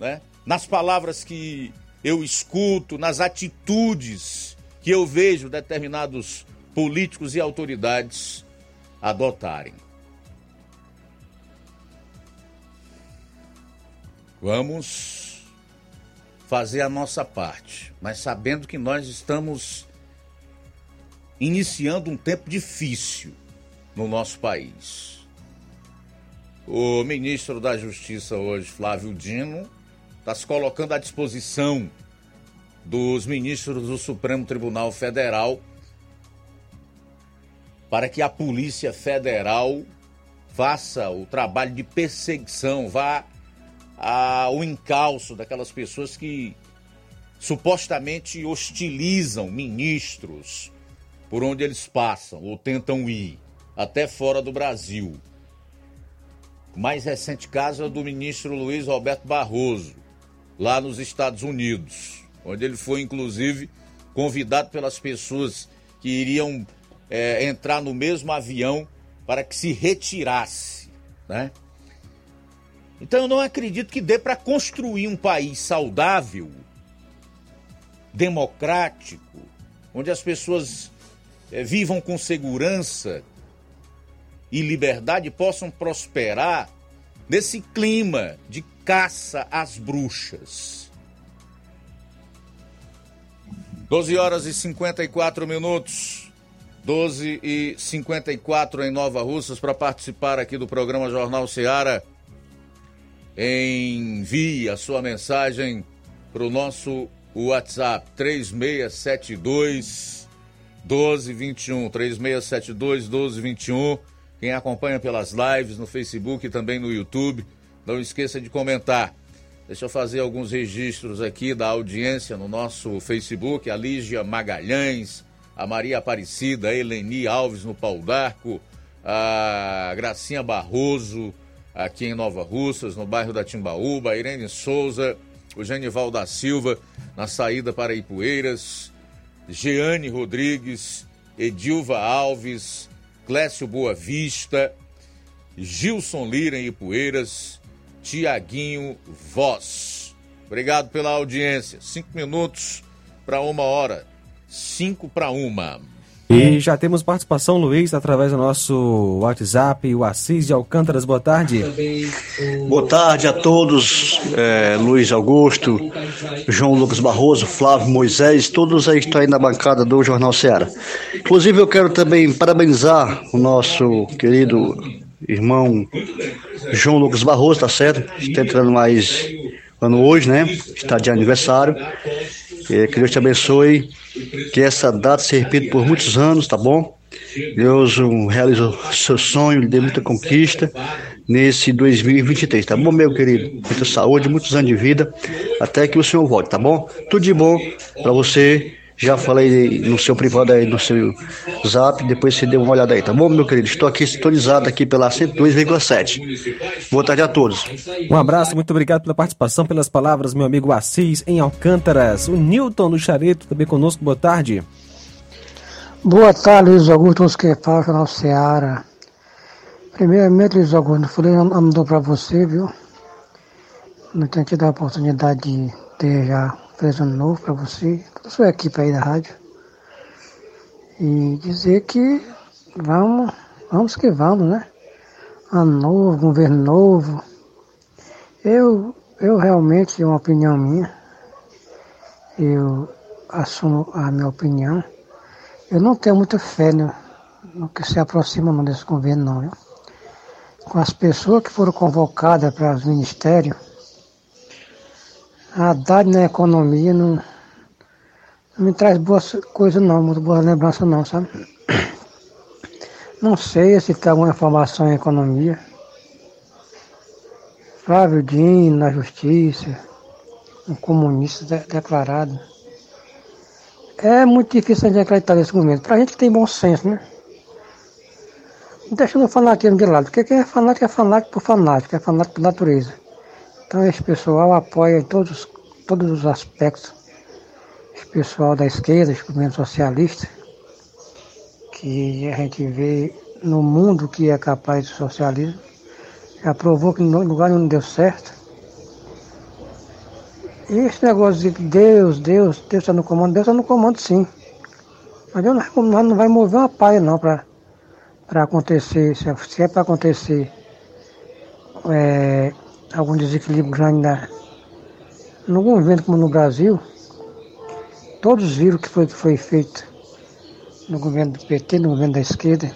né? nas palavras que eu escuto, nas atitudes que eu vejo determinados políticos e autoridades adotarem. Vamos fazer a nossa parte, mas sabendo que nós estamos iniciando um tempo difícil no nosso país. O ministro da Justiça hoje, Flávio Dino, está se colocando à disposição dos ministros do Supremo Tribunal Federal para que a Polícia Federal faça o trabalho de perseguição, vá ao encalço daquelas pessoas que supostamente hostilizam ministros por onde eles passam ou tentam ir, até fora do Brasil. O mais recente caso é do ministro Luiz Roberto Barroso, lá nos Estados Unidos onde ele foi inclusive convidado pelas pessoas que iriam é, entrar no mesmo avião para que se retirasse, né? Então eu não acredito que dê para construir um país saudável, democrático, onde as pessoas é, vivam com segurança e liberdade, possam prosperar nesse clima de caça às bruxas. 12 horas e 54 minutos. 12 e 54 em Nova Russas para participar aqui do programa Jornal Seara. Envie a sua mensagem para o nosso WhatsApp 3672 1221 3672 1221. Quem acompanha pelas lives no Facebook e também no YouTube, não esqueça de comentar. Deixa eu fazer alguns registros aqui da audiência no nosso Facebook. A Lígia Magalhães, a Maria Aparecida, a Eleni Alves no Pau d'Arco, a Gracinha Barroso, aqui em Nova Russas, no bairro da Timbaúba, Irene Souza, o Genival da Silva, na saída para Ipueiras, Jeane Rodrigues, Edilva Alves, Clécio Boa Vista, Gilson Lira em Ipueiras, Tiaguinho Voz. Obrigado pela audiência. Cinco minutos para uma hora. Cinco para uma. E já temos participação, Luiz, através do nosso WhatsApp, o Assis de Alcântaras. Boa tarde. Boa tarde a todos, é, Luiz Augusto, João Lucas Barroso, Flávio Moisés, todos aí que estão aí na bancada do Jornal Ceará. Inclusive, eu quero também parabenizar o nosso querido irmão João Lucas Barroso, tá certo? Está entrando mais ano hoje, né? Está de aniversário. É, que Deus te abençoe, que essa data se repita por muitos anos, tá bom? Deus um, realize o seu sonho, lhe dê muita conquista nesse 2023, tá bom, meu querido? Muita saúde, muitos anos de vida, até que o senhor volte, tá bom? Tudo de bom para você. Já falei no seu privado aí, no seu zap, depois você dê uma olhada aí, tá bom, meu querido? Estou aqui sintonizado aqui pela 102,7. Boa tarde a todos. Um abraço, muito obrigado pela participação, pelas palavras, meu amigo Assis, em Alcântaras. O Newton do Chareto também conosco, boa tarde. Boa tarde, Luiz Augusto, os que falam, Jornal Seara. Primeiramente, Luiz Augusto, falei, mandou para você, viu? Não tenho tido a oportunidade de ter já feliz ano novo para você, toda a sua equipe aí da rádio. E dizer que vamos, vamos que vamos, né? Ano novo, governo novo. Eu, eu realmente, é uma opinião minha, eu assumo a minha opinião. Eu não tenho muita fé no, no que se aproxima desse governo, não. Viu? Com as pessoas que foram convocadas para os ministérios, a Haddad na economia não, não me traz boas coisas não, muito boas lembranças não, sabe? Não sei se tem alguma informação em economia. Flávio Dino na justiça, um comunista de, declarado. É muito difícil a gente acreditar nesse momento. Pra gente que tem bom senso, né? Deixando o fanatismo de lado, porque quem é fanático é fanático por fanático, é fanático por natureza. Então esse pessoal apoia em todos, todos os aspectos. Esse pessoal da esquerda, esse movimento socialista, que a gente vê no mundo que é capaz de socialismo, já provou que no lugar não deu certo. E esse negócio de Deus, Deus, Deus está no comando, Deus está no comando sim. Mas Deus não, não vai mover uma paia não para acontecer, se é para acontecer é, algum desequilíbrio grande na, no governo como no Brasil, todos viram o que foi, que foi feito no governo do PT, no governo da esquerda,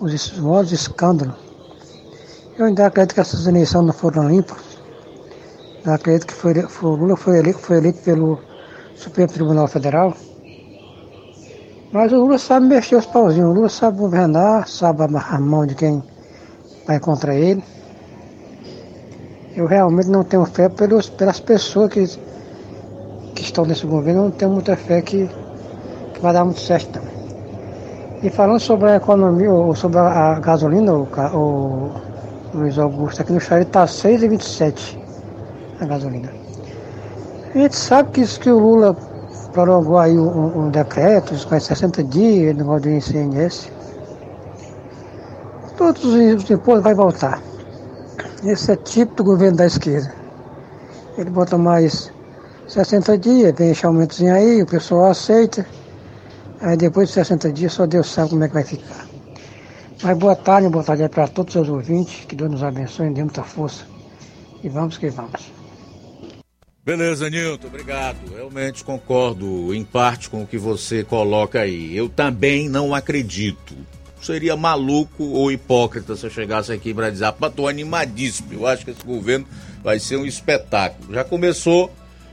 os maiores escândalos. Eu ainda acredito que essas eleições não foram limpas. Eu acredito que foi, foi, Lula foi eleito, foi eleito pelo Supremo Tribunal Federal. Mas o Lula sabe mexer os pauzinhos, o Lula sabe governar, sabe amarrar a mão de quem vai contra ele. Eu realmente não tenho fé pelos, pelas pessoas que, que estão nesse governo, eu não tenho muita fé que, que vai dar muito certo. Não. E falando sobre a economia, ou sobre a, gasolina, o, o, Luiz Augusto, aqui no Xari está 6,27 a gasolina. A gente sabe que isso que o Lula prorrogou aí um, um decreto, com 60 dias, negócio do ICMS. Todos os impostos vai voltar. Esse é tipo do governo da esquerda. Ele bota mais 60 dias, vem esse aumentozinho aí, o pessoal aceita. Aí depois de 60 dias só Deus sabe como é que vai ficar. Mas boa tarde, boa tarde para todos os ouvintes, que Deus nos abençoe, dê muita força. E vamos que vamos. Beleza, Nilton, obrigado. Realmente concordo em parte com o que você coloca aí. Eu também não acredito. Seria maluco ou hipócrita se eu chegasse aqui para dizer, ah, tô animadíssimo. Eu acho que esse governo vai ser um espetáculo. Já começou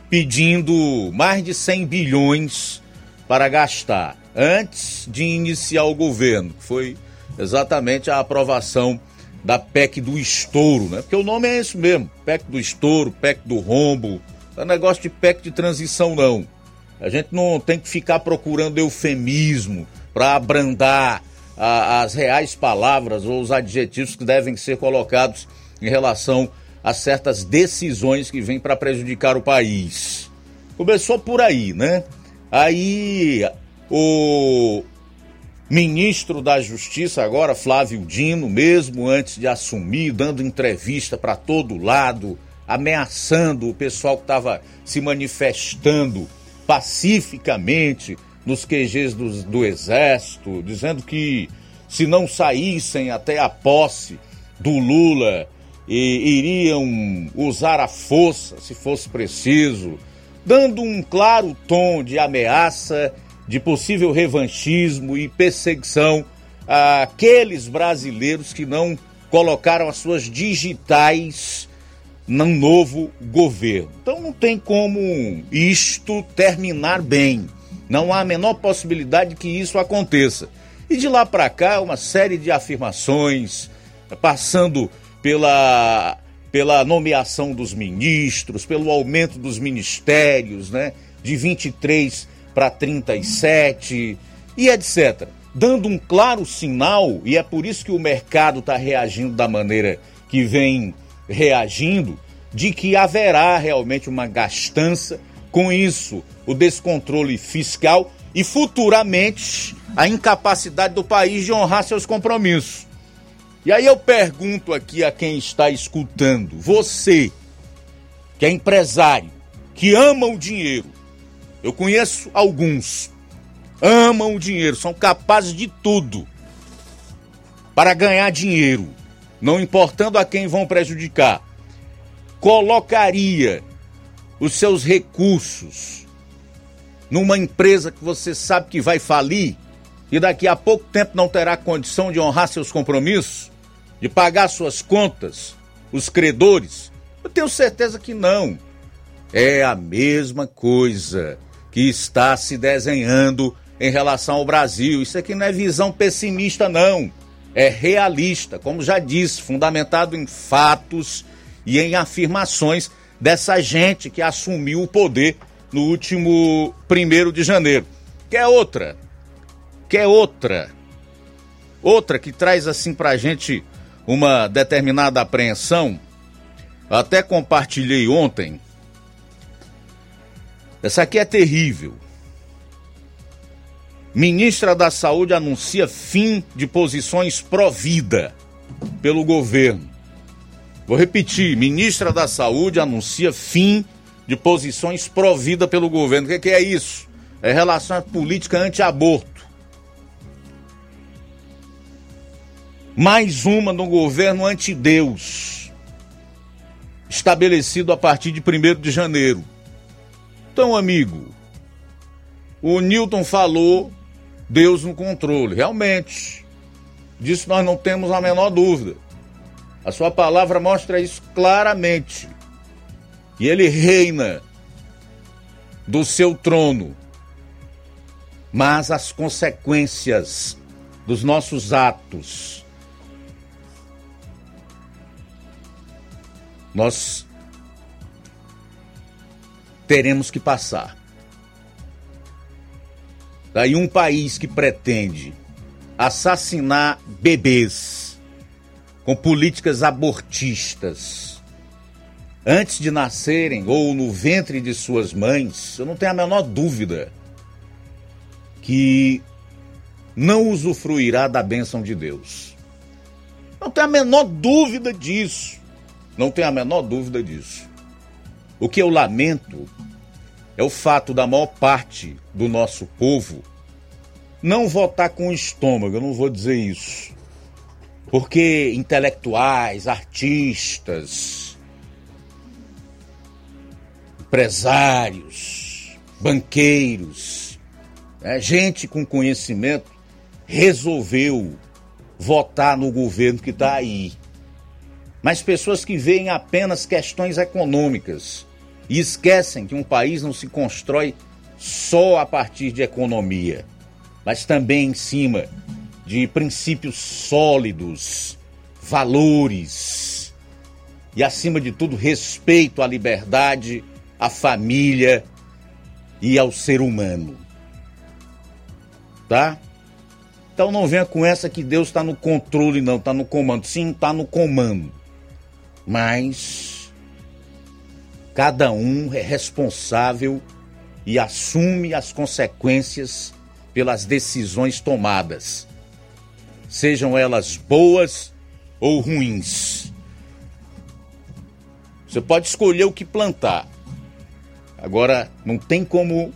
pedindo mais de 100 bilhões para gastar antes de iniciar o governo, que foi exatamente a aprovação da PEC do estouro, né? Porque o nome é esse mesmo, PEC do estouro, PEC do rombo, não é negócio de PEC de transição não. A gente não tem que ficar procurando eufemismo para abrandar a, as reais palavras ou os adjetivos que devem ser colocados em relação a certas decisões que vêm para prejudicar o país. Começou por aí, né? Aí o ministro da Justiça agora, Flávio Dino, mesmo antes de assumir, dando entrevista para todo lado, ameaçando o pessoal que estava se manifestando pacificamente nos QGs do, do Exército, dizendo que se não saíssem até a posse do Lula, e iriam usar a força se fosse preciso, dando um claro tom de ameaça, de possível revanchismo e perseguição àqueles brasileiros que não colocaram as suas digitais num novo governo. Então não tem como isto terminar bem. Não há a menor possibilidade que isso aconteça. E de lá para cá, uma série de afirmações, passando pela, pela nomeação dos ministros, pelo aumento dos ministérios, né? De 23 para 37 e etc. Dando um claro sinal, e é por isso que o mercado está reagindo da maneira que vem reagindo, de que haverá realmente uma gastança, com isso, o descontrole fiscal e futuramente a incapacidade do país de honrar seus compromissos. E aí eu pergunto aqui a quem está escutando, você que é empresário, que ama o dinheiro, eu conheço alguns, amam o dinheiro, são capazes de tudo para ganhar dinheiro, não importando a quem vão prejudicar. Colocaria os seus recursos numa empresa que você sabe que vai falir e daqui a pouco tempo não terá condição de honrar seus compromissos? de pagar suas contas, os credores? Eu tenho certeza que não. É a mesma coisa que está se desenhando em relação ao Brasil. Isso aqui não é visão pessimista, não. É realista, como já disse, fundamentado em fatos e em afirmações dessa gente que assumiu o poder no último primeiro de janeiro. Quer outra? Quer outra? Outra que traz assim pra gente uma determinada apreensão, até compartilhei ontem. Essa aqui é terrível. Ministra da Saúde anuncia fim de posições pró-vida pelo governo. Vou repetir: ministra da Saúde anuncia fim de posições pró-vida pelo governo. O que, que é isso? É relação à política anti-aborto. mais uma no governo anti-Deus, estabelecido a partir de 1 de janeiro. Então, amigo, o Newton falou Deus no controle. Realmente, disso nós não temos a menor dúvida. A sua palavra mostra isso claramente. E ele reina do seu trono. Mas as consequências dos nossos atos nós teremos que passar. Daí um país que pretende assassinar bebês com políticas abortistas antes de nascerem ou no ventre de suas mães, eu não tenho a menor dúvida que não usufruirá da bênção de Deus. Não tenho a menor dúvida disso. Não tenho a menor dúvida disso. O que eu lamento é o fato da maior parte do nosso povo não votar com o estômago, eu não vou dizer isso. Porque intelectuais, artistas, empresários, banqueiros, né, gente com conhecimento resolveu votar no governo que está aí. Mas pessoas que veem apenas questões econômicas e esquecem que um país não se constrói só a partir de economia, mas também em cima de princípios sólidos, valores e, acima de tudo, respeito à liberdade, à família e ao ser humano. Tá? Então não venha com essa que Deus está no controle, não, está no comando. Sim, está no comando. Mas cada um é responsável e assume as consequências pelas decisões tomadas, sejam elas boas ou ruins. Você pode escolher o que plantar. Agora, não tem como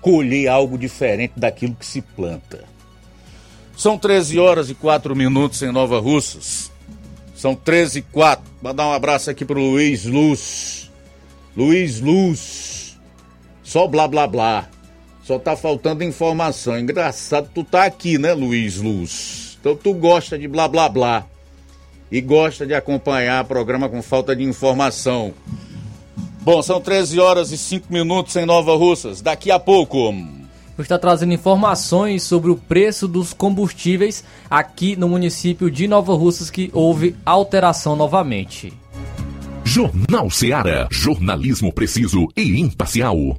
colher algo diferente daquilo que se planta. São 13 horas e 4 minutos em Nova Russas. São 13 e 4. Vou dar um abraço aqui pro Luiz Luz. Luiz Luz. Só blá blá blá. Só tá faltando informação. Engraçado, tu tá aqui, né, Luiz Luz? Então tu gosta de blá blá blá. E gosta de acompanhar o programa com falta de informação. Bom, são 13 horas e 5 minutos em Nova Russas. Daqui a pouco está trazendo informações sobre o preço dos combustíveis aqui no município de Nova Russas que houve alteração novamente. Jornal Ceará, jornalismo preciso e imparcial.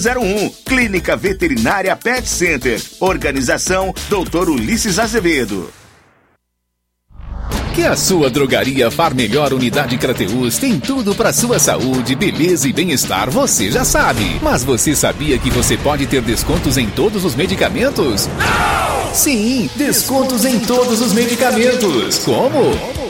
01 Clínica Veterinária Pet Center. Organização Dr. Ulisses Azevedo. Que a sua drogaria Far Melhor Unidade Crateus tem tudo para sua saúde, beleza e bem-estar, você já sabe. Mas você sabia que você pode ter descontos em todos os medicamentos? Não! Sim, descontos em todos os medicamentos. Como?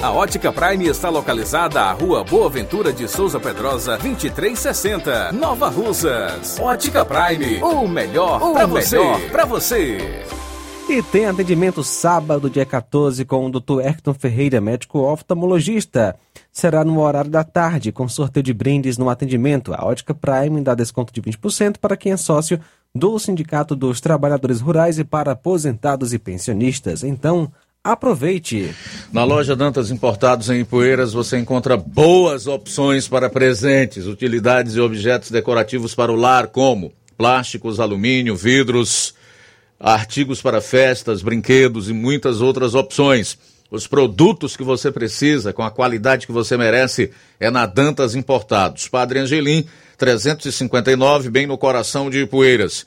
A Ótica Prime está localizada à Rua Boa Ventura de Souza Pedrosa, 2360, Nova Russas. Ótica Prime, o melhor para você. Pra você. E tem atendimento sábado, dia 14, com o Dr. Hector Ferreira, médico oftalmologista. será no horário da tarde, com sorteio de brindes no atendimento. A Ótica Prime dá desconto de 20% para quem é sócio do Sindicato dos Trabalhadores Rurais e para aposentados e pensionistas. Então, aproveite! Na loja Dantas Importados em Ipueiras você encontra boas opções para presentes, utilidades e objetos decorativos para o lar, como plásticos, alumínio, vidros, artigos para festas, brinquedos e muitas outras opções. Os produtos que você precisa, com a qualidade que você merece, é na Dantas Importados. Padre Angelim, 359, bem no coração de Ipueiras.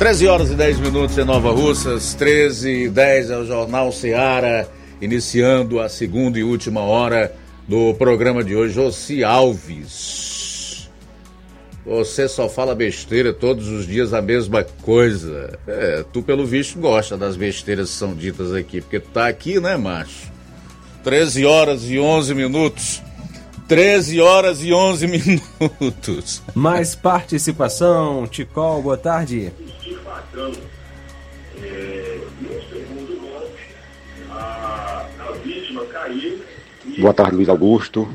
Treze horas e 10 minutos em Nova Russas, 13 e 10 é o Jornal Ceará, iniciando a segunda e última hora do programa de hoje. Jossi Alves. Você só fala besteira todos os dias a mesma coisa. É, tu, pelo visto, gosta das besteiras que são ditas aqui, porque tu tá aqui, né, macho? 13 horas e 11 minutos. 13 horas e 11 minutos. Mais participação. Ticol, boa tarde. Boa tarde, Luiz Augusto.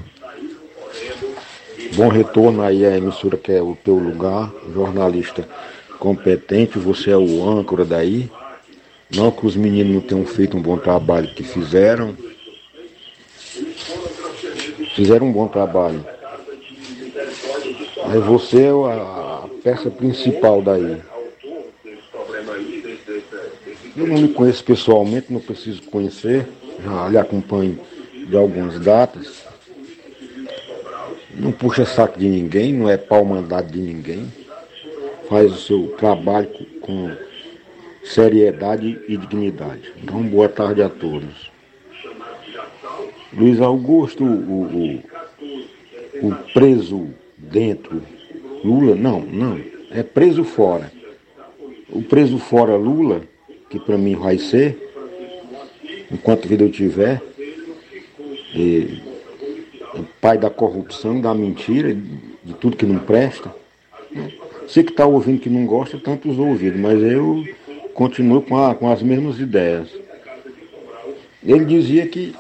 Bom retorno aí à emissora que é o teu lugar, jornalista competente, você é o âncora daí. Não que os meninos não tenham feito um bom trabalho que fizeram. Fizeram um bom trabalho. Mas você é a, a peça principal daí. Eu não me conheço pessoalmente, não preciso conhecer, já lhe acompanho de algumas datas. Não puxa saco de ninguém, não é pau mandado de ninguém. Faz o seu trabalho com seriedade e dignidade. Então, boa tarde a todos. Luiz Augusto, o, o, o preso dentro Lula, não, não, é preso fora. O preso fora Lula, que para mim vai ser, enquanto vida eu tiver, e, pai da corrupção, da mentira, de tudo que não presta. Você que está ouvindo que não gosta, tanto os ouvidos, mas eu continuo com, a, com as mesmas ideias. Ele dizia que,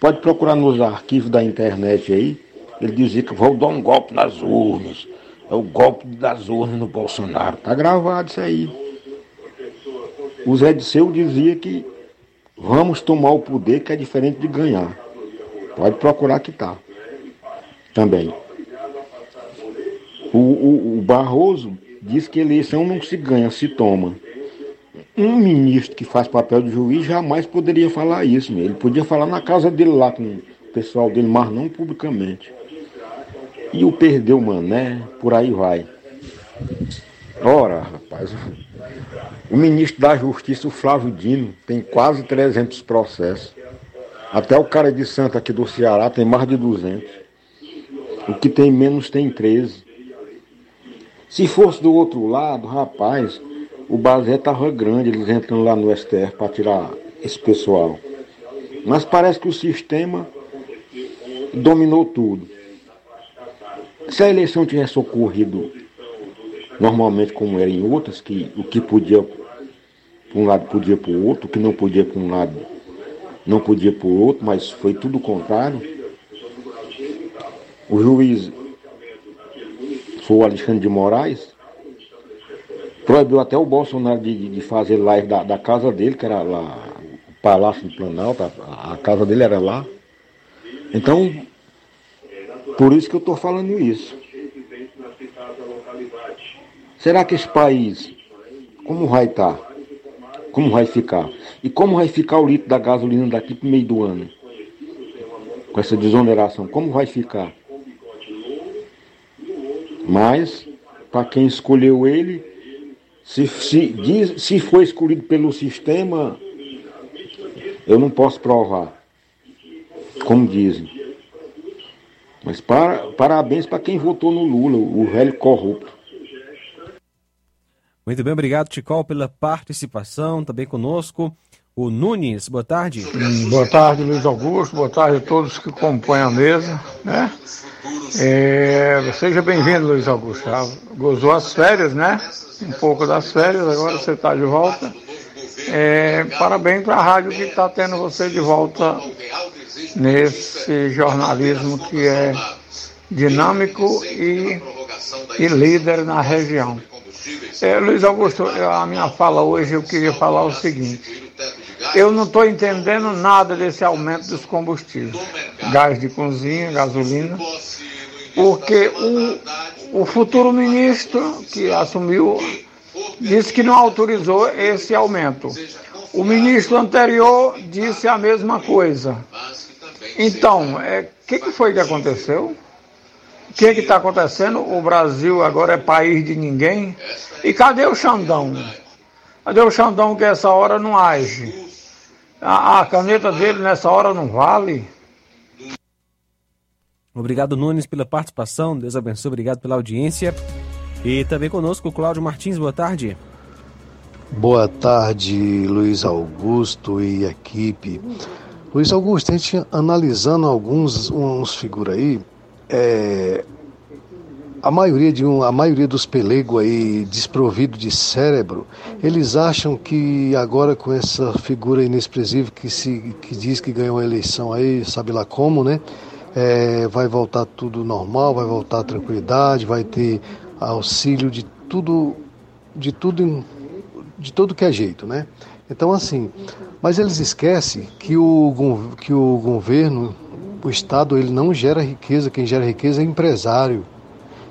pode procurar nos arquivos da internet aí, ele dizia que vou dar um golpe nas urnas. É o golpe das urnas no Bolsonaro. Tá gravado isso aí. O Zé Disseu dizia que vamos tomar o poder que é diferente de ganhar. Pode procurar que tá. Também. O, o, o Barroso diz que eleição não se ganha, se toma. Um ministro que faz papel de juiz jamais poderia falar isso. Ele podia falar na casa dele lá com o pessoal dele, mas não publicamente. E o perdeu mané, por aí vai. Ora, rapaz, o ministro da Justiça, o Flávio Dino, tem quase 300 processos. Até o cara de Santa aqui do Ceará tem mais de 200. O que tem menos tem 13. Se fosse do outro lado, rapaz, o Bazé tava grande, eles entram lá no STF para tirar esse pessoal. Mas parece que o sistema dominou tudo. Se a eleição tivesse ocorrido normalmente como era em outras, que o que podia para um lado podia para o outro, o que não podia para um lado não podia para o outro, mas foi tudo o contrário. O juiz foi o Alexandre de Moraes, proibiu até o Bolsonaro de, de fazer live da, da, casa dele, que era lá, o Palácio do Planalto, a, a casa dele era lá. Então, por isso que eu estou falando isso. Será que esse país, como vai estar? Como vai ficar? E como vai ficar o litro da gasolina daqui para o meio do ano? Com essa desoneração, como vai ficar? Mas, para quem escolheu ele, se, se, diz, se foi escolhido pelo sistema, eu não posso provar. como dizem. Mas para, parabéns para quem votou no Lula, o velho corrupto. Muito bem, obrigado, Ticol, pela participação. Também conosco o Nunes. Boa tarde. Hum, boa tarde, Luiz Augusto. Boa tarde a todos que compõem a mesa. Né? É, seja bem-vindo, Luiz Augusto. Já gozou as férias, né? Um pouco das férias, agora você está de volta. É, parabéns para a rádio que está tendo você de volta nesse jornalismo que é dinâmico e, e líder na região. É, Luiz Augusto, a minha fala hoje eu queria falar o seguinte. Eu não estou entendendo nada desse aumento dos combustíveis, gás de cozinha, gasolina, porque o, o futuro ministro que assumiu disse que não autorizou esse aumento. O ministro anterior disse a mesma coisa. Então, o é, que, que foi que aconteceu? O que está acontecendo? O Brasil agora é país de ninguém. E cadê o Xandão? Cadê o Xandão que essa hora não age? A, a caneta dele nessa hora não vale? Obrigado, Nunes, pela participação. Deus abençoe. Obrigado pela audiência. E também conosco o Cláudio Martins. Boa tarde. Boa tarde, Luiz Augusto e equipe. Luiz Augusto, a gente analisando alguns uns figuras aí, é, a maioria de um, a maioria dos pelegos aí desprovido de cérebro, eles acham que agora com essa figura inexpressiva que se que diz que ganhou a eleição aí, sabe lá como, né? É, vai voltar tudo normal, vai voltar tranquilidade, vai ter auxílio de tudo, de tudo, de todo que é jeito, né? Então assim, mas eles esquecem que o que o governo, o Estado, ele não gera riqueza, quem gera riqueza é empresário.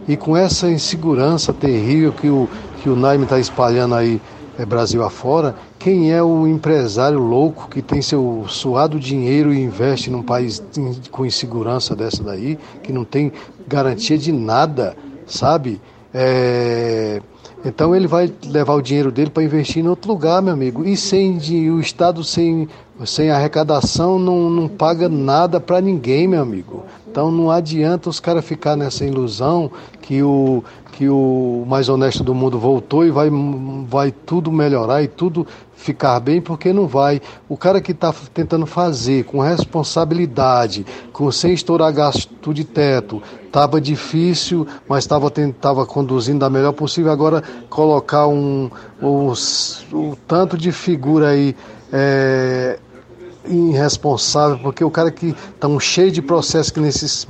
E com essa insegurança terrível que o, que o Naime está espalhando aí é, Brasil afora, quem é o empresário louco que tem seu suado dinheiro e investe num país com insegurança dessa daí, que não tem garantia de nada, sabe? É... Então ele vai levar o dinheiro dele para investir em outro lugar, meu amigo. E sem o Estado sem, sem arrecadação não, não paga nada para ninguém, meu amigo. Então não adianta os caras ficar nessa ilusão que o, que o mais honesto do mundo voltou e vai, vai tudo melhorar e tudo ficar bem, porque não vai. O cara que está tentando fazer com responsabilidade, com sem estourar gasto de teto, estava difícil, mas estava tava conduzindo da melhor possível. Agora colocar um, um, um tanto de figura aí. É, irresponsável, porque o cara que tá um cheio de processo que nesses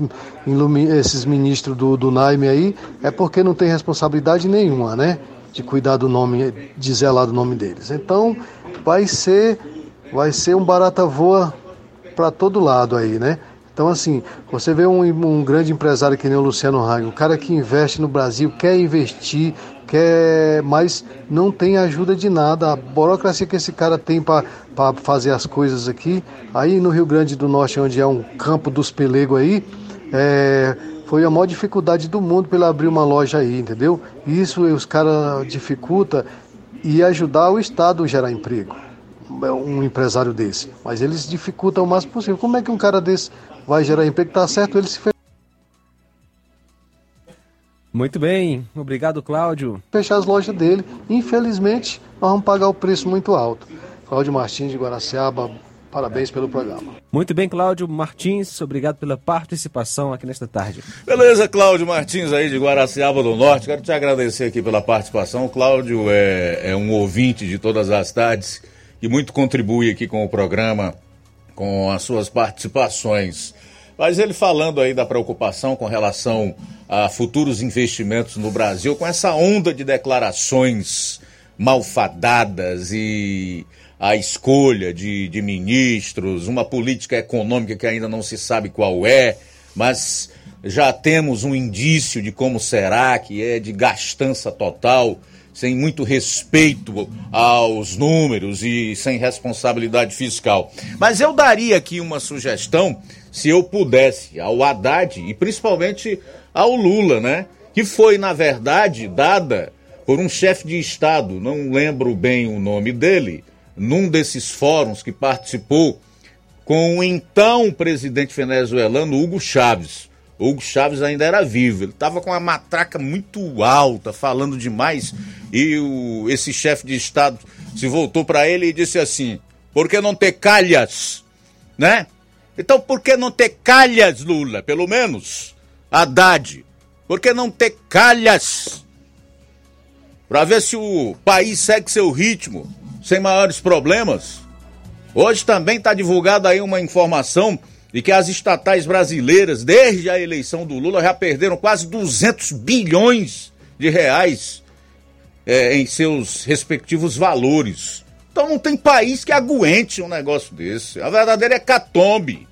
esses ministros do, do Naime aí, é porque não tem responsabilidade nenhuma, né? De cuidar do nome, de zelar do nome deles. Então, vai ser, vai ser um barata voa para todo lado aí, né? Então, assim, você vê um, um grande empresário que nem o Luciano Hang, o cara que investe no Brasil, quer investir, quer, mas não tem ajuda de nada. A burocracia que esse cara tem para fazer as coisas aqui, aí no Rio Grande do Norte, onde é um campo dos pelegos aí, é, foi a maior dificuldade do mundo para ele abrir uma loja aí, entendeu? Isso os caras dificulta e ajudar o Estado a gerar emprego, um empresário desse. Mas eles dificultam o máximo possível. Como é que um cara desse vai gerar emprego, tá certo ele se fez. Muito bem, obrigado Cláudio. Fechar as lojas dele, infelizmente nós vamos pagar o preço muito alto. Cláudio Martins de Guaraciaba, parabéns pelo programa. Muito bem, Cláudio Martins, obrigado pela participação aqui nesta tarde. Beleza, Cláudio Martins aí de Guaraciaba do Norte, quero te agradecer aqui pela participação. O Cláudio é, é um ouvinte de todas as tardes e muito contribui aqui com o programa com as suas participações. Mas ele falando aí da preocupação com relação a futuros investimentos no Brasil, com essa onda de declarações malfadadas e a escolha de, de ministros, uma política econômica que ainda não se sabe qual é, mas já temos um indício de como será, que é de gastança total sem muito respeito aos números e sem responsabilidade fiscal. Mas eu daria aqui uma sugestão, se eu pudesse, ao Haddad e principalmente ao Lula, né? Que foi, na verdade, dada por um chefe de Estado, não lembro bem o nome dele, num desses fóruns que participou com o então presidente venezuelano Hugo Chávez. Hugo Chávez ainda era vivo, ele estava com uma matraca muito alta, falando demais, e o, esse chefe de Estado se voltou para ele e disse assim: por que não ter calhas? Né? Então por que não ter calhas, Lula? Pelo menos, Haddad, por que não ter calhas? Para ver se o país segue seu ritmo, sem maiores problemas. Hoje também está divulgada aí uma informação de que as estatais brasileiras, desde a eleição do Lula, já perderam quase 200 bilhões de reais é, em seus respectivos valores. Então não tem país que aguente um negócio desse. A verdadeira é catombe.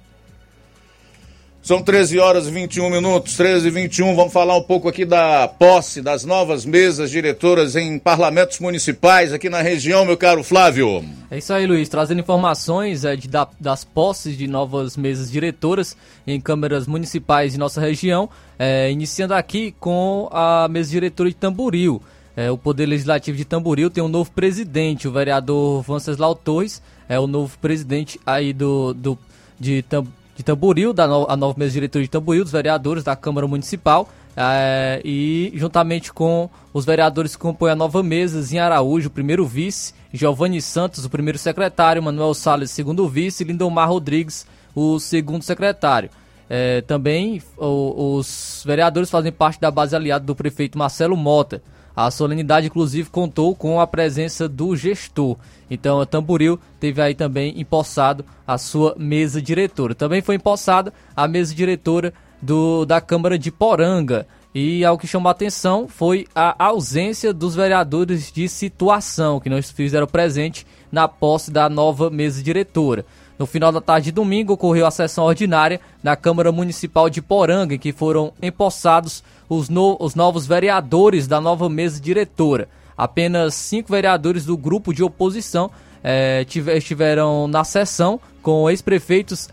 São 13 horas e 21 minutos, 13 e 21. Vamos falar um pouco aqui da posse das novas mesas diretoras em parlamentos municipais aqui na região, meu caro Flávio. É isso aí, Luiz. Trazendo informações é, de, da, das posses de novas mesas diretoras em câmaras municipais de nossa região. É, iniciando aqui com a mesa diretora de Tamboril. É, o Poder Legislativo de Tamboril tem um novo presidente, o vereador Venceslau Torres, é o novo presidente aí do, do de Tamboril de Tamboril, da no, a nova mesa diretora de Tamboril, dos vereadores da Câmara Municipal, é, e juntamente com os vereadores que compõem a nova mesa, Zinha Araújo, o primeiro vice, Giovanni Santos, o primeiro secretário, Manuel Salles, segundo vice, e Lindomar Rodrigues, o segundo secretário. É, também o, os vereadores fazem parte da base aliada do prefeito Marcelo Mota. A solenidade, inclusive, contou com a presença do gestor. Então, a Tamboril teve aí também empossado a sua mesa diretora. Também foi empossada a mesa diretora do, da Câmara de Poranga. E ao que chamou a atenção foi a ausência dos vereadores de situação, que não fizeram presente na posse da nova mesa diretora. No final da tarde de domingo ocorreu a sessão ordinária na Câmara Municipal de Poranga, em que foram empossados os, no, os novos vereadores da nova mesa diretora. Apenas cinco vereadores do grupo de oposição é, estiveram na sessão, com ex-prefeitos,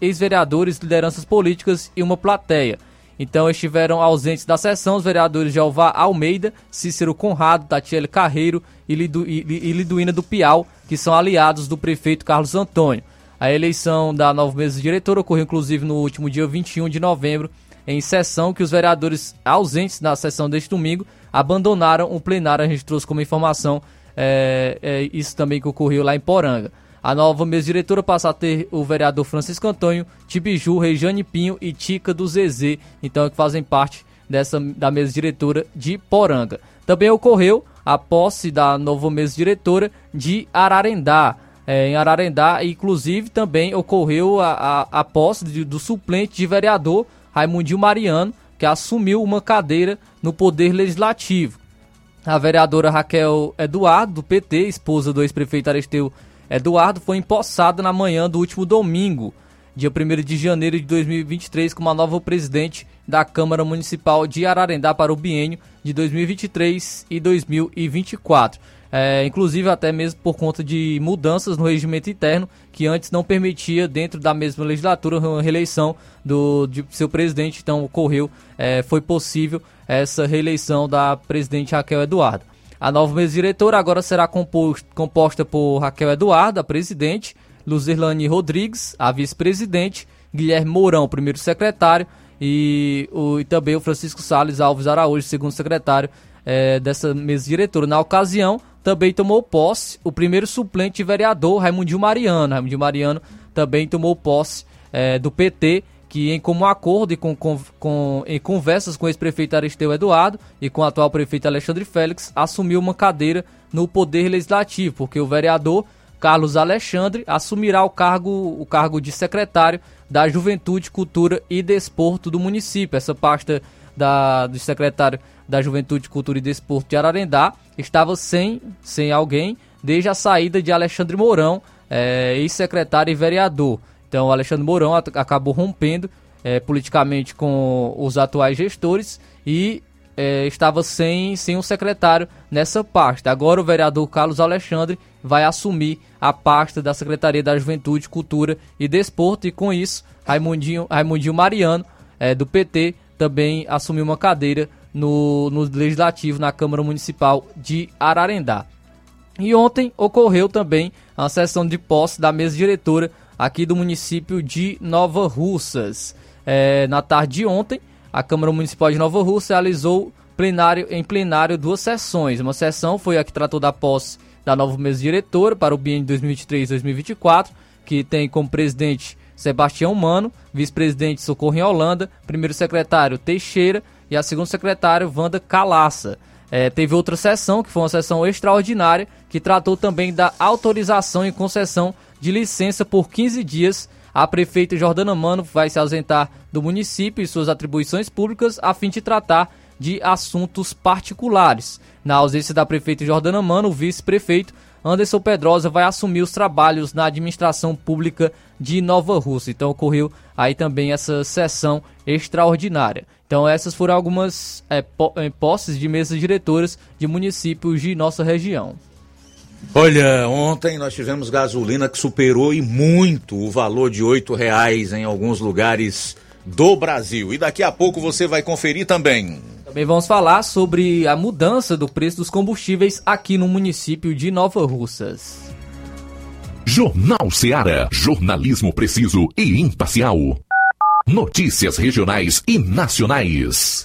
ex-vereadores, lideranças políticas e uma plateia. Então estiveram ausentes da sessão os vereadores Jeová Almeida, Cícero Conrado, Tatiele Carreiro e, Lidu, e, e Liduína do Piau, que são aliados do prefeito Carlos Antônio. A eleição da nova mesa diretora ocorreu inclusive no último dia 21 de novembro, em sessão que os vereadores ausentes na sessão deste domingo abandonaram o plenário. A gente trouxe como informação é, é, isso também que ocorreu lá em Poranga. A nova mesa diretora passa a ter o vereador Francisco Antônio, Tibiju, Regiane Pinho e Tica do Zezé, então que fazem parte dessa da mesa diretora de Poranga. Também ocorreu a posse da nova mesa diretora de Ararendá é, em Ararendá. Inclusive, também ocorreu a, a, a posse de, do suplente de vereador Raimundinho Mariano, que assumiu uma cadeira no Poder Legislativo. A vereadora Raquel Eduardo, do PT, esposa do ex-prefeito Aristeu Eduardo, foi empossada na manhã do último domingo, dia 1 de janeiro de 2023, como a nova presidente da Câmara Municipal de Ararendá para o biênio de 2023 e 2024. É, inclusive até mesmo por conta de mudanças no regimento interno que antes não permitia dentro da mesma legislatura uma reeleição do de seu presidente. Então ocorreu é, foi possível essa reeleição da presidente Raquel Eduardo a nova mesa diretora agora será composto, composta por Raquel Eduardo a presidente Luzerlane Rodrigues a vice-presidente Guilherme Mourão primeiro secretário e, o, e também o Francisco Sales Alves Araújo segundo secretário é, dessa mesa diretora. Na ocasião também tomou posse o primeiro suplente vereador, Raimundinho Mariano. Raimundinho Mariano também tomou posse é, do PT, que em comum acordo e com, com, com em conversas com o ex-prefeito Aristeu Eduardo e com o atual prefeito Alexandre Félix, assumiu uma cadeira no Poder Legislativo, porque o vereador Carlos Alexandre assumirá o cargo, o cargo de secretário da Juventude, Cultura e Desporto do município. Essa pasta da, do secretário da Juventude, Cultura e Desporto de Ararendá estava sem, sem alguém desde a saída de Alexandre Mourão, é, ex-secretário e vereador. Então, Alexandre Mourão acabou rompendo é, politicamente com os atuais gestores e é, estava sem, sem um secretário nessa pasta. Agora, o vereador Carlos Alexandre vai assumir a pasta da Secretaria da Juventude, Cultura e Desporto, e com isso, Raimundinho, Raimundinho Mariano, é, do PT, também assumiu uma cadeira no, no Legislativo, na Câmara Municipal de Ararendá. E ontem ocorreu também a sessão de posse da mesa diretora aqui do município de Nova Russas. É, na tarde de ontem, a Câmara Municipal de Nova Russa realizou plenário, em plenário duas sessões. Uma sessão foi a que tratou da posse da nova mesa diretora para o biênio 2023-2024, que tem como presidente Sebastião Mano, vice-presidente Socorro em Holanda, primeiro secretário Teixeira e a segunda secretária Wanda Calaça. É, teve outra sessão, que foi uma sessão extraordinária, que tratou também da autorização e concessão de licença por 15 dias. A prefeita Jordana Mano vai se ausentar do município e suas atribuições públicas a fim de tratar de assuntos particulares. Na ausência da prefeita Jordana Mano, o vice-prefeito Anderson Pedrosa vai assumir os trabalhos na administração pública de Nova Rússia. Então ocorreu aí também essa sessão extraordinária. Então essas foram algumas é, é posses de mesas diretoras de municípios de nossa região. Olha, ontem nós tivemos gasolina que superou e muito o valor de oito reais em alguns lugares do Brasil. E daqui a pouco você vai conferir também. Também vamos falar sobre a mudança do preço dos combustíveis aqui no município de Nova Russas. Jornal Seara. Jornalismo preciso e imparcial. Notícias regionais e nacionais.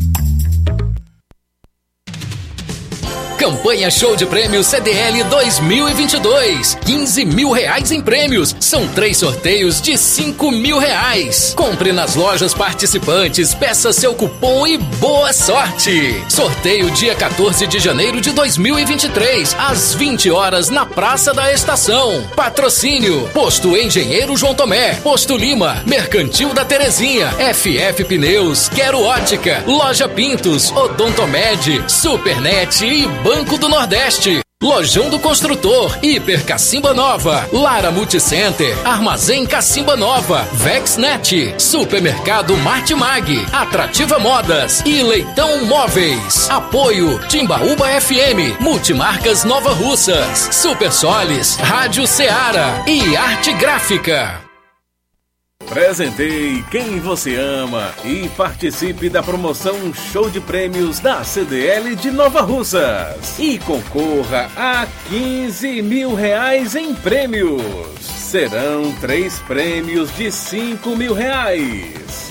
Campanha Show de Prêmios CDL 2022. 15 mil reais em prêmios. São três sorteios de 5 mil reais. Compre nas lojas participantes, peça seu cupom e boa sorte. Sorteio dia 14 de janeiro de 2023, às 20 horas na Praça da Estação. Patrocínio: Posto Engenheiro João Tomé, Posto Lima, Mercantil da Terezinha, FF Pneus, Quero Ótica, Loja Pintos, Odontomed, Supernet e Banco Banco do Nordeste. Lojão do Construtor, Hiper Cacimba Nova, Lara Multicenter, Armazém Cacimba Nova, Vexnet, Supermercado Martimag, Atrativa Modas e Leitão Móveis. Apoio Timbaúba FM, Multimarcas Nova Russas, Super Solis, Rádio Ceará e Arte Gráfica. Presenteie quem você ama e participe da promoção Show de Prêmios da CDL de Nova Russas. E concorra a 15 mil reais em prêmios. Serão três prêmios de 5 mil reais.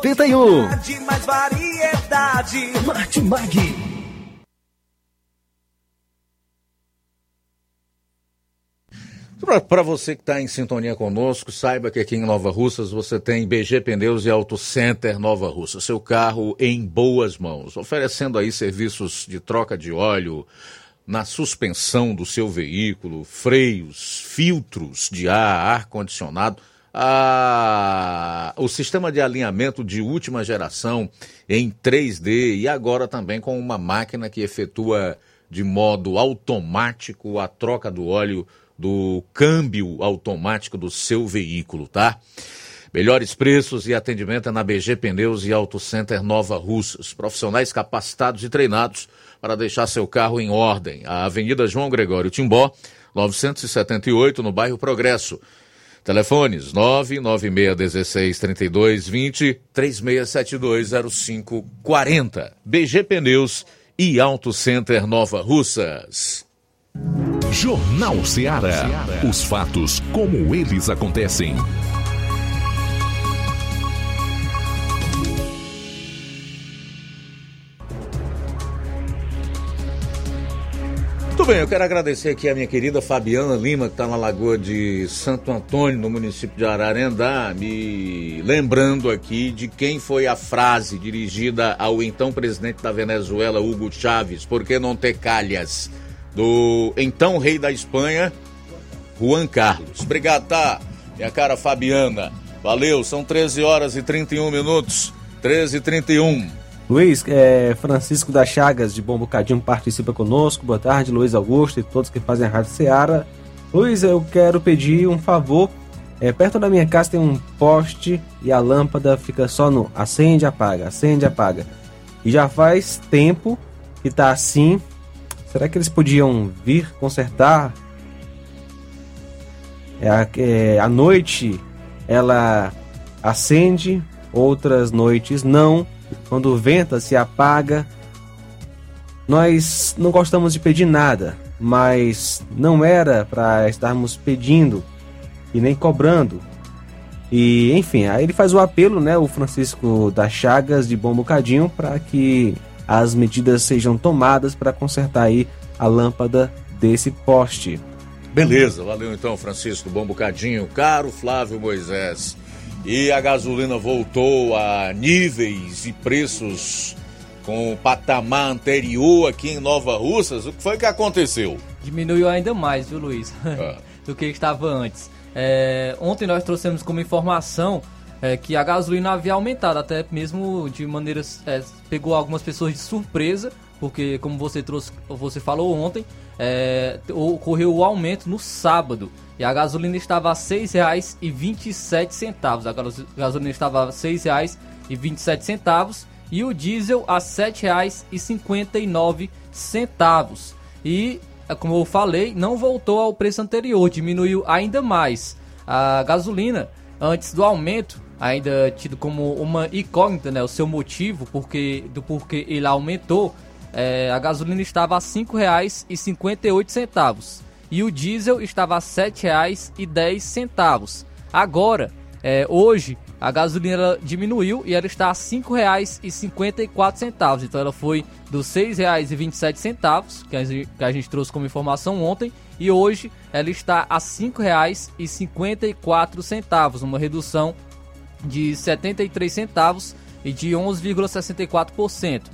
1981. Mais variedade. Martimag. Para você que está em sintonia conosco, saiba que aqui em Nova Russas você tem BG Pneus e Auto Center Nova Russa. Seu carro em boas mãos, oferecendo aí serviços de troca de óleo, na suspensão do seu veículo, freios, filtros de ar, ar-condicionado, a- o sistema de alinhamento de última geração em 3D e agora também com uma máquina que efetua de modo automático a troca do óleo do câmbio automático do seu veículo, tá? Melhores preços e atendimento é na BG Pneus e Auto Center Nova Russas. Profissionais capacitados e treinados para deixar seu carro em ordem. A Avenida João Gregório Timbó, 978, no bairro Progresso. Telefones 996163220, 36720540. BG Pneus e Auto Center Nova Russas. Jornal Ceará. Os fatos como eles acontecem. Muito bem, eu quero agradecer aqui a minha querida Fabiana Lima, que está na Lagoa de Santo Antônio, no município de Ararendá, me lembrando aqui de quem foi a frase dirigida ao então presidente da Venezuela, Hugo Chávez, por que não ter calhas? Do então rei da Espanha, Juan Carlos. Obrigado, tá? Minha cara Fabiana. Valeu, são 13 horas e 31 minutos. 13 e 31. Luiz, é, Francisco das Chagas de Bom Bocadinho participa conosco. Boa tarde, Luiz Augusto e todos que fazem a Rádio Seara. Luiz, eu quero pedir um favor. É, perto da minha casa tem um poste e a lâmpada fica só no acende, apaga, acende, apaga. E já faz tempo que tá assim. Será que eles podiam vir consertar? É, a- é, noite ela acende, outras noites não. Quando venta, se apaga. Nós não gostamos de pedir nada, mas não era para estarmos pedindo e nem cobrando. E enfim, aí ele faz o apelo, né, o Francisco das Chagas de Bom Bocadinho, para que as medidas sejam tomadas para consertar aí a lâmpada desse poste. Beleza, valeu então, Francisco. Bom bocadinho. Caro Flávio Moisés. E a gasolina voltou a níveis e preços com o patamar anterior aqui em Nova Russas. O que foi que aconteceu? Diminuiu ainda mais, viu, Luiz? do que estava antes. É, ontem nós trouxemos como informação é, que a gasolina havia aumentado, até mesmo de maneiras. é, pegou algumas pessoas de surpresa, porque como você trouxe, você falou ontem, é, ocorreu o aumento no sábado. E a gasolina estava a R$ 6,27. A gaso- gasolina estava a R$ 6,27 e o diesel a R$ 7,59. E, é, como eu falei, não voltou ao preço anterior, diminuiu ainda mais. A gasolina, antes do aumento, ainda tido como uma incógnita, né, o seu motivo porque, do porquê ele aumentou, é, a gasolina estava a R$ 5,58 e o diesel estava a R$ 7,10. Agora, é, hoje, a gasolina diminuiu e ela está a R$ 5,54. Então ela foi dos R$ 6,27, que a gente- que a gente trouxe como informação ontem, e hoje ela está a R$ 5,54, uma redução de 73 centavos e de 11,64%.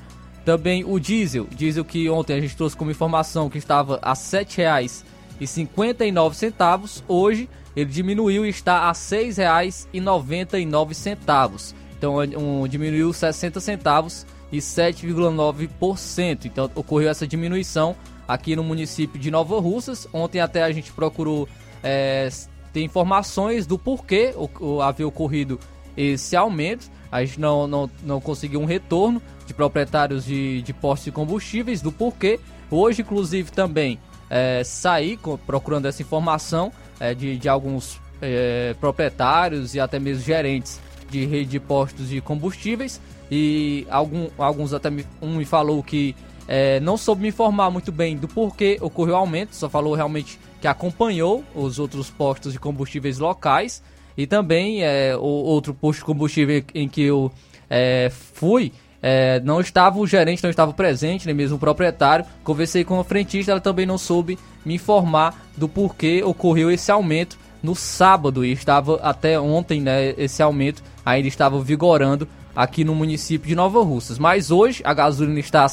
Também o diesel, diesel que ontem a gente trouxe como informação que estava a R$ 7,59, hoje ele diminuiu e está a R$ 6,99. Então um, diminuiu 60 centavos e 7,9%. Então ocorreu essa diminuição aqui no município de Nova Russas. Ontem até a gente procurou é, ter informações do porquê o, o- havia ocorrido esse aumento. A gente não, não, não conseguiu um retorno de proprietários de, de postos de combustíveis do porquê. Hoje, inclusive, também é, saí procurando essa informação é, de, de alguns é, proprietários e até mesmo gerentes de rede de postos de combustíveis. E algum, alguns até me, um me falou que é, não soube me informar muito bem do porquê ocorreu o aumento, só falou realmente que acompanhou os outros postos de combustíveis locais e também é, o outro posto de combustível em que eu é, fui. é, não estava o gerente, não estava presente, nem mesmo o proprietário. Conversei com a frentista, ela também não soube me informar do porquê ocorreu esse aumento no sábado e estava até ontem, né, esse aumento ainda estava vigorando aqui no município de Nova Russas. Mas hoje a gasolina está a R$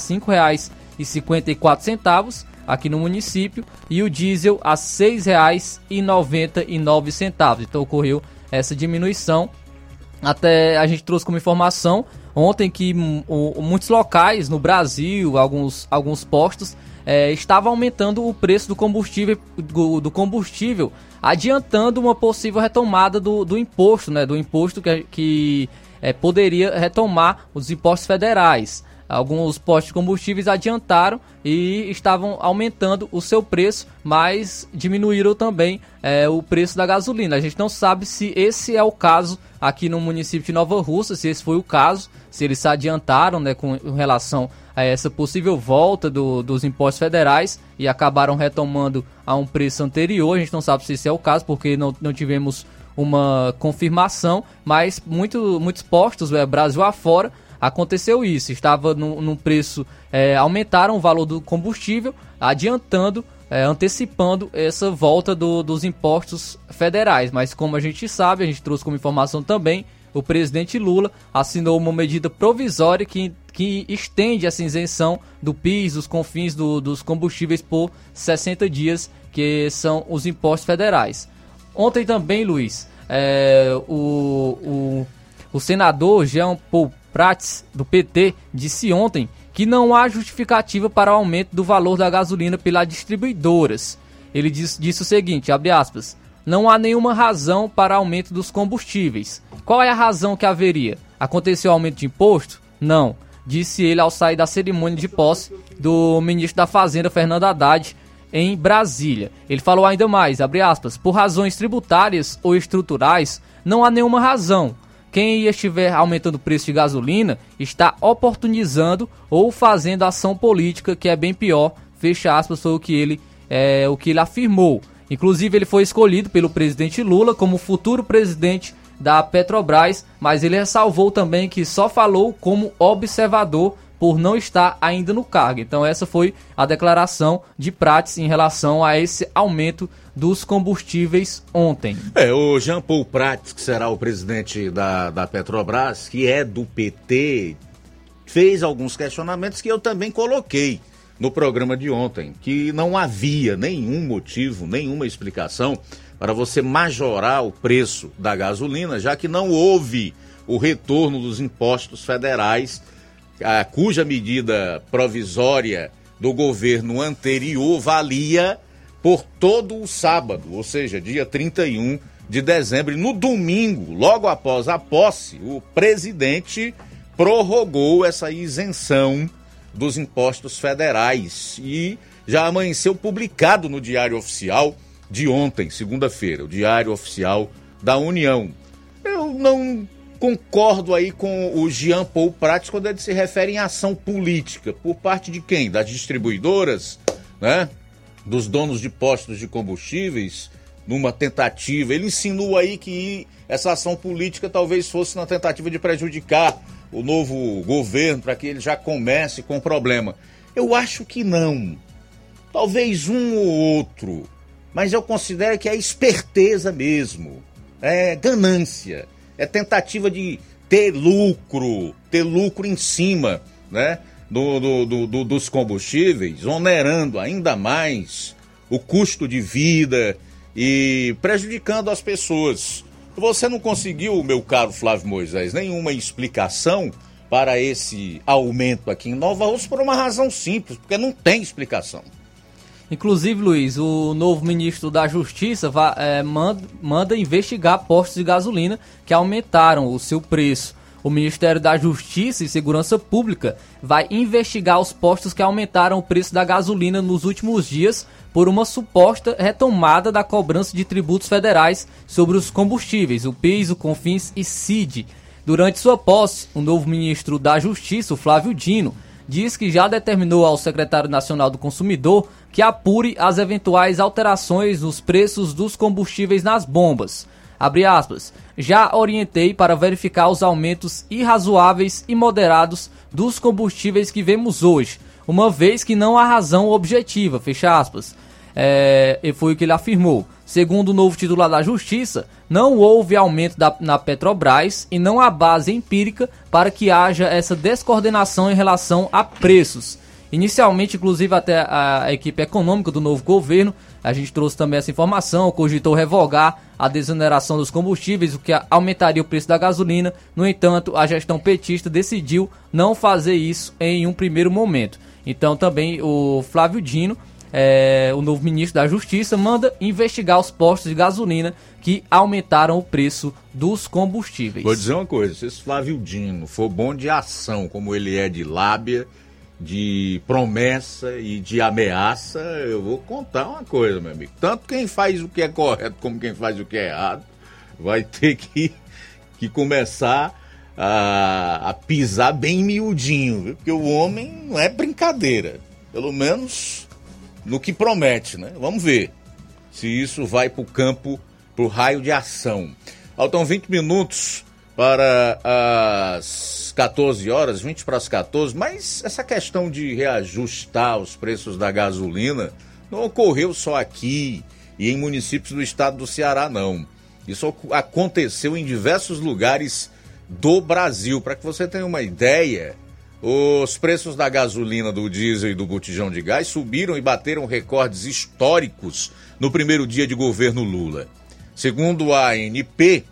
5,54, aqui no município e o diesel a R$ 6,99. Então ocorreu essa diminuição. Até a gente trouxe como informação ontem que o, muitos locais no Brasil, alguns, alguns postos, é, estavam aumentando o preço do combustível, do, do, combustível, adiantando uma possível retomada do, do imposto, né, do imposto que, que é, poderia retomar os impostos federais. Alguns postos de combustíveis adiantaram e estavam aumentando o seu preço, mas diminuíram também é, o preço da gasolina. A gente não sabe se esse é o caso aqui no município de Nova Russa, se esse foi o caso, se eles se adiantaram né, com relação a essa possível volta do, dos impostos federais e acabaram retomando a um preço anterior. A gente não sabe se esse é o caso, porque não, não tivemos uma confirmação, mas muito, muitos postos, é, Brasil afora, aconteceu isso. Estava num, preço, é, aumentaram o valor do combustível, adiantando, é, antecipando essa volta do, dos impostos federais. Mas como a gente sabe, a gente trouxe como informação também, o presidente Lula assinou uma medida provisória que, que estende essa isenção do PIS, dos confins do, dos combustíveis por 60 dias, que são os impostos federais. Ontem também, Luiz, é, o, o, o senador Jean Paul Prats, do PT, disse ontem que não há justificativa para o aumento do valor da gasolina pelas distribuidoras. Ele disse, disse o seguinte, abre aspas, não há nenhuma razão para aumento dos combustíveis. Qual é a razão que haveria? Aconteceu aumento de imposto? Não, disse ele ao sair da cerimônia de posse do ministro da Fazenda, Fernando Haddad, em Brasília. Ele falou ainda mais, abre aspas, por razões tributárias ou estruturais, não há nenhuma razão. Quem estiver aumentando o preço de gasolina está oportunizando ou fazendo ação política que é bem pior. Fecha aspas, foi o que ele, é, o que ele afirmou. Inclusive, ele foi escolhido pelo presidente Lula como futuro presidente da Petrobras, mas ele ressalvou também que só falou como observador por não estar ainda no cargo. Então essa foi a declaração de Prates em relação a esse aumento dos combustíveis ontem. É, o Jean Paul Prats, que será o presidente da, da Petrobras, que é do PT, fez alguns questionamentos que eu também coloquei no programa de ontem, que não havia nenhum motivo, nenhuma explicação para você majorar o preço da gasolina, já que não houve o retorno dos impostos federais, cuja medida provisória do governo anterior valia por todo o sábado, ou seja, dia 31 de dezembro. E no domingo, logo após a posse, o presidente prorrogou essa isenção dos impostos federais e já amanheceu publicado no Diário Oficial de ontem, segunda-feira, o Diário Oficial da União. Eu não concordo aí com o Jean Paul Prats quando ele se refere em ação política. Por parte de quem? Das distribuidoras, né? Dos donos de postos de combustíveis numa tentativa. Ele insinua aí que essa ação política talvez fosse na tentativa de prejudicar o novo governo para que ele já comece com problema. Eu acho que não. Talvez um ou outro. Mas eu considero que é esperteza mesmo. É ganância. É tentativa de ter lucro, ter lucro em cima, né? Do, do, do, dos combustíveis, onerando ainda mais o custo de vida e prejudicando as pessoas. Você não conseguiu, meu caro Flávio Moisés, nenhuma explicação para esse aumento aqui em Nova Rússia por uma razão simples, porque não tem explicação. Inclusive, Luiz, o novo ministro da Justiça vai, é, manda, manda investigar postos de gasolina que aumentaram o seu preço o Ministério da Justiça e Segurança Pública vai investigar os postos que aumentaram o preço da gasolina nos últimos dias por uma suposta retomada da cobrança de tributos federais sobre os combustíveis, o PIS, o CONFINS e CID. Durante sua posse, o novo ministro da Justiça, Flávio Dino, diz que já determinou ao secretário nacional do consumidor que apure as eventuais alterações nos preços dos combustíveis nas bombas. Abre aspas. Já orientei para verificar os aumentos irrazoáveis e moderados dos combustíveis que vemos hoje, uma vez que não há razão objetiva, fecha aspas. É, foi o que ele afirmou. Segundo o novo titular da Justiça, não houve aumento da, na Petrobras e não há base empírica para que haja essa descoordenação em relação a preços. Inicialmente, inclusive, até a equipe econômica do novo governo, a gente trouxe também essa informação, cogitou revogar a desoneração dos combustíveis, o que aumentaria o preço da gasolina. No entanto, a gestão petista decidiu não fazer isso em um primeiro momento. Então, também o Flávio Dino é, o novo ministro da Justiça manda investigar os postos de gasolina que aumentaram o preço dos combustíveis. Vou dizer uma coisa: se esse Flávio Dino for bom de ação, como ele é de lábia, de promessa e de ameaça, eu vou contar uma coisa, meu amigo. Tanto quem faz o que é correto como quem faz o que é errado vai ter que, que começar a, a pisar bem miudinho, viu? porque o homem não é brincadeira. Pelo menos no que promete, né? Vamos ver se isso vai para o campo, para o raio de ação. Faltam 20 minutos para as 14 horas, 20 para as 14, mas essa questão de reajustar os preços da gasolina não ocorreu só aqui e em municípios do estado do Ceará, não. Isso aconteceu em diversos lugares do Brasil. Para que você tenha uma ideia, os preços da gasolina, do diesel e do botijão de gás subiram e bateram recordes históricos no primeiro dia de governo Lula. Segundo a ANP,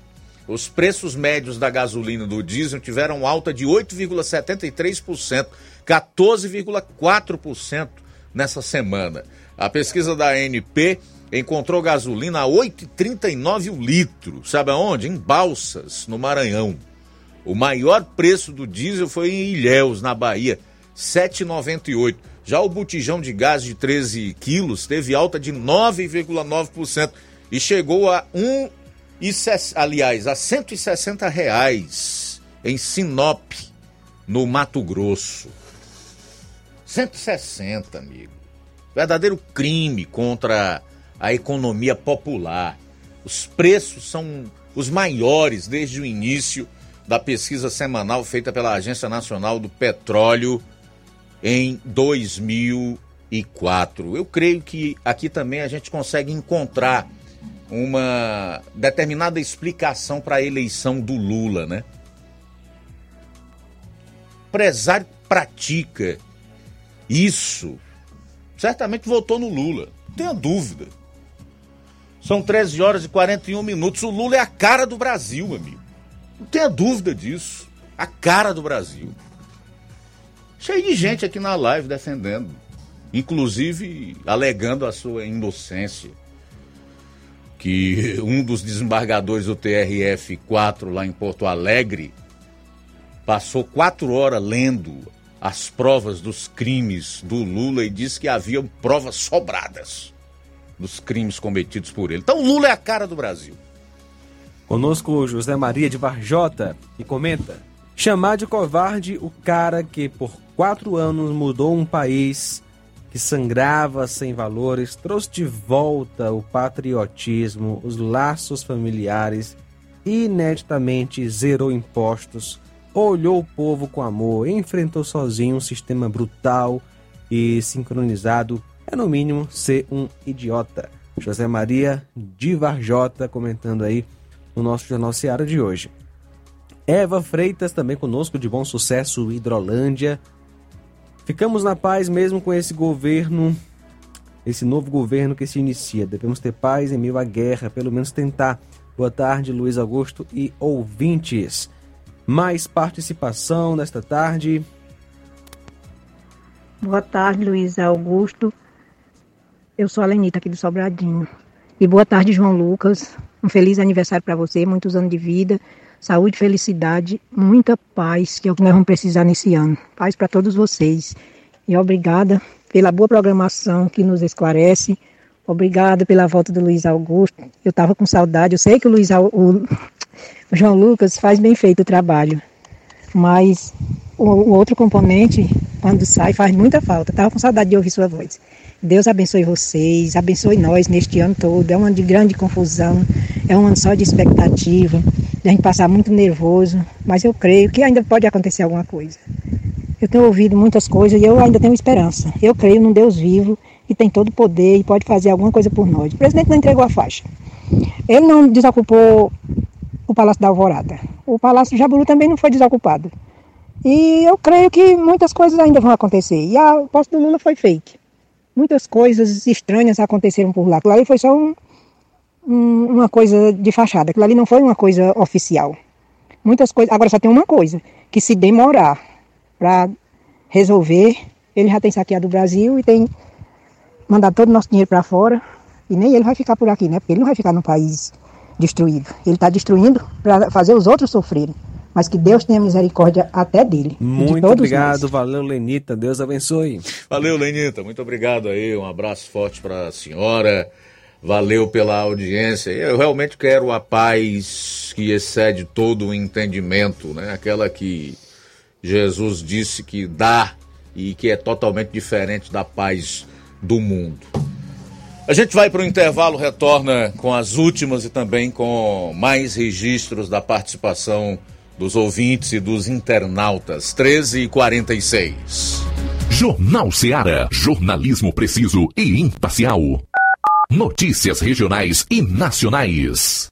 os preços médios da gasolina e do diesel tiveram alta de 8,73%, 14,4% nessa semana. A pesquisa da ANP encontrou gasolina a 8,39 o litro. Sabe aonde? Em Balsas, no Maranhão. O maior preço do diesel foi em Ilhéus, na Bahia, 7,98. Já o botijão de gás de 13 quilos teve alta de 9,9% e chegou a um aliás, a 160 reais em Sinop, no Mato Grosso. 160, amigo. Verdadeiro crime contra a economia popular. Os preços são os maiores desde o início da pesquisa semanal feita pela Agência Nacional do Petróleo em 2004. Eu creio que aqui também a gente consegue encontrar uma determinada explicação para a eleição do Lula, né? Empresário pratica isso, certamente votou no Lula, não tenha dúvida. São 13 horas e 41 minutos. O Lula é a cara do Brasil, amigo. Não tenha dúvida disso. A cara do Brasil. Cheio de gente aqui na live defendendo. Inclusive alegando a sua inocência. Que um dos desembargadores do TRF-4 lá em Porto Alegre passou quatro horas lendo as provas dos crimes do Lula e disse que havia provas sobradas dos crimes cometidos por ele. Então o Lula é a cara do Brasil. Conosco José Maria de Varjota, que comenta: chamar de covarde o cara que por quatro anos mudou um país que sangrava sem valores, trouxe de volta o patriotismo, os laços familiares, ineditamente zerou impostos, olhou o povo com amor, enfrentou sozinho um sistema brutal e sincronizado, é no mínimo ser um idiota. José Maria de Varjota comentando aí no nosso Jornal Seara de hoje. Eva Freitas também conosco de bom sucesso, Hidrolândia. Ficamos na paz mesmo com esse governo, esse novo governo que se inicia. Devemos ter paz em meio à guerra, pelo menos tentar. Boa tarde, Luiz Augusto e ouvintes. Mais participação nesta tarde. Boa tarde, Luiz Augusto. Eu sou a Lenita aqui do Sobradinho. E boa tarde, João Lucas. Um feliz aniversário para você, muitos anos de vida, saúde, felicidade, muita paz, que é o que nós vamos precisar nesse ano. Paz para todos vocês. E obrigada pela boa programação que nos esclarece. Obrigada pela volta do Luiz Augusto. Eu estava com saudade. Eu sei que o Luiz o, João Lucas faz bem feito o trabalho, mas o outro componente, quando sai, faz muita falta. Estava com saudade de ouvir sua voz. Deus abençoe vocês, abençoe nós neste ano todo. É um ano de grande confusão, é um ano só de expectativa, de a gente passar muito nervoso, mas eu creio que ainda pode acontecer alguma coisa. Eu tenho ouvido muitas coisas e eu ainda tenho esperança. Eu creio num Deus vivo que tem todo o poder e pode fazer alguma coisa por nós. O presidente não entregou a faixa. Ele não desocupou o Palácio da Alvorada. O Palácio Jaburu também não foi desocupado. E eu creio que muitas coisas ainda vão acontecer. E a posse do Lula foi fake. Muitas coisas estranhas aconteceram por lá. Aquilo ali foi só um, um, uma coisa de fachada. Aquilo ali não foi uma coisa oficial. Muitas coisas. Agora só tem uma coisa: que se demorar para resolver, ele já tem saqueado o Brasil e tem mandado todo o nosso dinheiro para fora. E nem ele vai ficar por aqui, né? Porque ele não vai ficar no país destruído. Ele está destruindo para fazer os outros sofrerem. Mas que Deus tenha misericórdia até dele. de Muito todos obrigado, nós. valeu Lenita, Deus abençoe. Valeu, Lenita. Muito obrigado aí. Um abraço forte para a senhora. Valeu pela audiência. Eu realmente quero a paz que excede todo o entendimento, né? Aquela que Jesus disse que dá e que é totalmente diferente da paz do mundo. A gente vai para o intervalo, retorna com as últimas e também com mais registros da participação dos ouvintes e dos internautas. 13 e 46. Jornal Seara. Jornalismo preciso e imparcial. Notícias regionais e nacionais.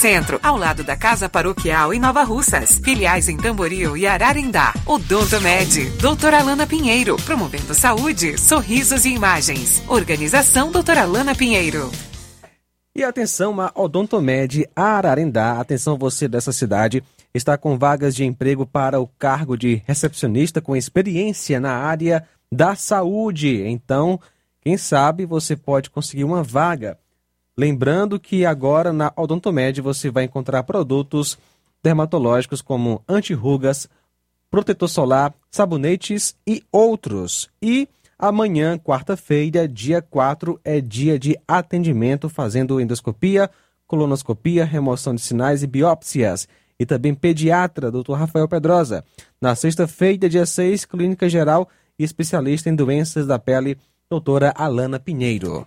Centro, ao lado da Casa Paroquial em Nova Russas. Filiais em Tamboril e Ararindá. Odonto Med, doutora Alana Pinheiro, promovendo saúde, sorrisos e imagens. Organização doutora Alana Pinheiro. E atenção, a Odontomed Ararendá, atenção você dessa cidade, está com vagas de emprego para o cargo de recepcionista com experiência na área da saúde. Então, quem sabe você pode conseguir uma vaga. Lembrando que agora na Odontomed você vai encontrar produtos dermatológicos como antirrugas, protetor solar, sabonetes e outros. E amanhã, quarta-feira, dia 4, é dia de atendimento fazendo endoscopia, colonoscopia, remoção de sinais e biópsias. E também pediatra, Dr. Rafael Pedrosa. Na sexta-feira, dia 6, clínica geral e especialista em doenças da pele, doutora Alana Pinheiro.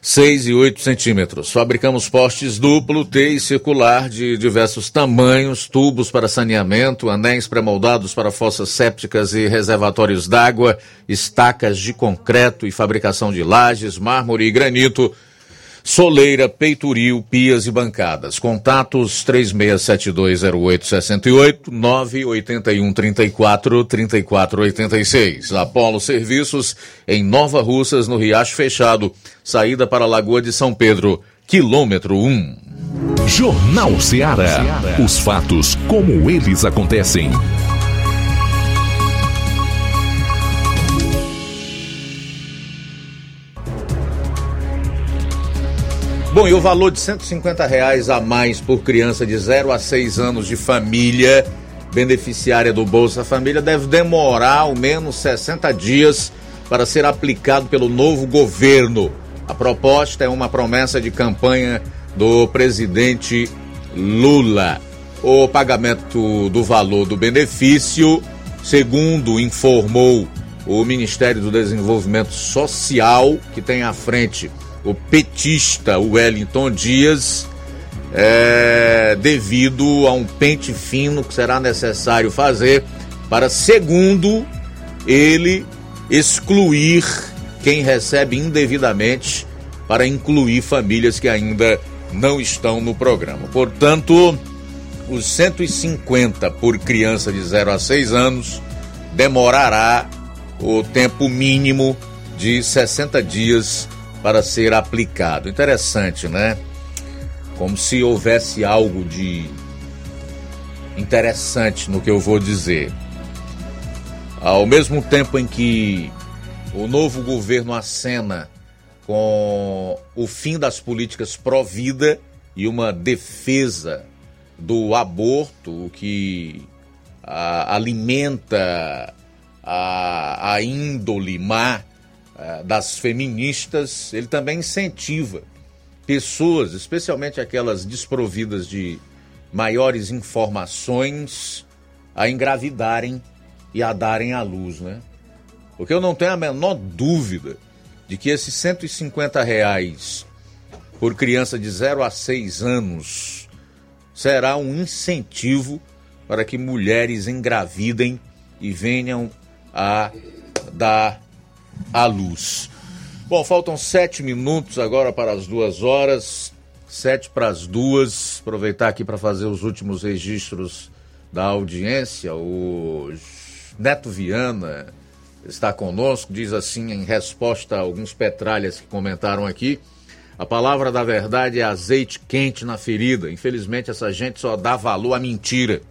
6 e 8 centímetros. Fabricamos postes duplo, T e circular de diversos tamanhos, tubos para saneamento, anéis pré-moldados para fossas sépticas e reservatórios d'água, estacas de concreto e fabricação de lajes, mármore e granito, soleira, peitoril, pias e bancadas. Contatos 36720868 98134 3486. Apolo Serviços em Nova Russas, no Riacho Fechado, saída para a Lagoa de São Pedro, quilômetro 1. Jornal Ceará. Os fatos como eles acontecem. Bom, e o valor de 150 reais a mais por criança de 0 a 6 anos de família beneficiária do Bolsa Família deve demorar ao menos 60 dias para ser aplicado pelo novo governo. A proposta é uma promessa de campanha do presidente Lula. O pagamento do valor do benefício, segundo informou o Ministério do Desenvolvimento Social, que tem à frente o petista Wellington Dias, é, devido a um pente fino que será necessário fazer para, segundo ele, excluir quem recebe indevidamente para incluir famílias que ainda não estão no programa. Portanto, os 150 por criança de 0 a 6 anos demorará o tempo mínimo de 60 dias para ser aplicado. Interessante, né? Como se houvesse algo de interessante no que eu vou dizer. Ao mesmo tempo em que o novo governo acena com o fim das políticas pró-vida e uma defesa do aborto, o que a, alimenta a, a índole má das feministas, ele também incentiva pessoas, especialmente aquelas desprovidas de maiores informações, a engravidarem e a darem à luz, né? Porque eu não tenho a menor dúvida de que esses 150 reais por criança de 0 a 6 anos será um incentivo para que mulheres engravidem e venham a dar à luz. Bom, faltam sete minutos agora para as duas horas, sete para as duas. Aproveitar aqui para fazer os últimos registros da audiência. O Neto Viana está conosco, diz assim em resposta a alguns petralhas que comentaram aqui. A palavra da verdade é azeite quente na ferida. Infelizmente, essa gente só dá valor à mentira.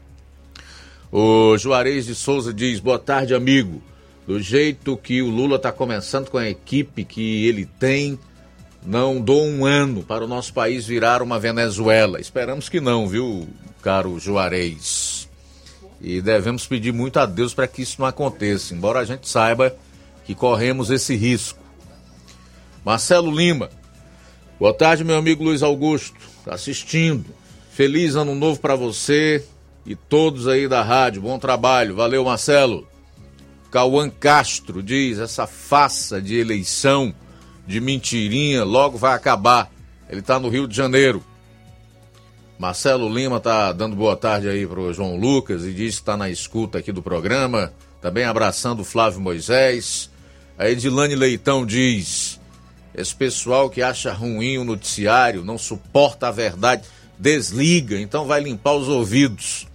O Juarez de Souza diz: Boa tarde, amigo. Do jeito que o Lula está começando com a equipe que ele tem, não dou um ano para o nosso país virar uma Venezuela. Esperamos que não, viu, caro Juarez? E devemos pedir muito a Deus para que isso não aconteça, embora a gente saiba que corremos esse risco. Marcelo Lima, boa tarde, meu amigo Luiz Augusto, tá assistindo. Feliz ano novo para você e todos aí da rádio. Bom trabalho, valeu, Marcelo. Cauã Castro diz: essa faça de eleição de mentirinha logo vai acabar. Ele está no Rio de Janeiro. Marcelo Lima tá dando boa tarde aí pro João Lucas e diz que está na escuta aqui do programa. Também abraçando o Flávio Moisés. A Edilane Leitão diz: esse pessoal que acha ruim o noticiário, não suporta a verdade. desliga, então vai limpar os ouvidos.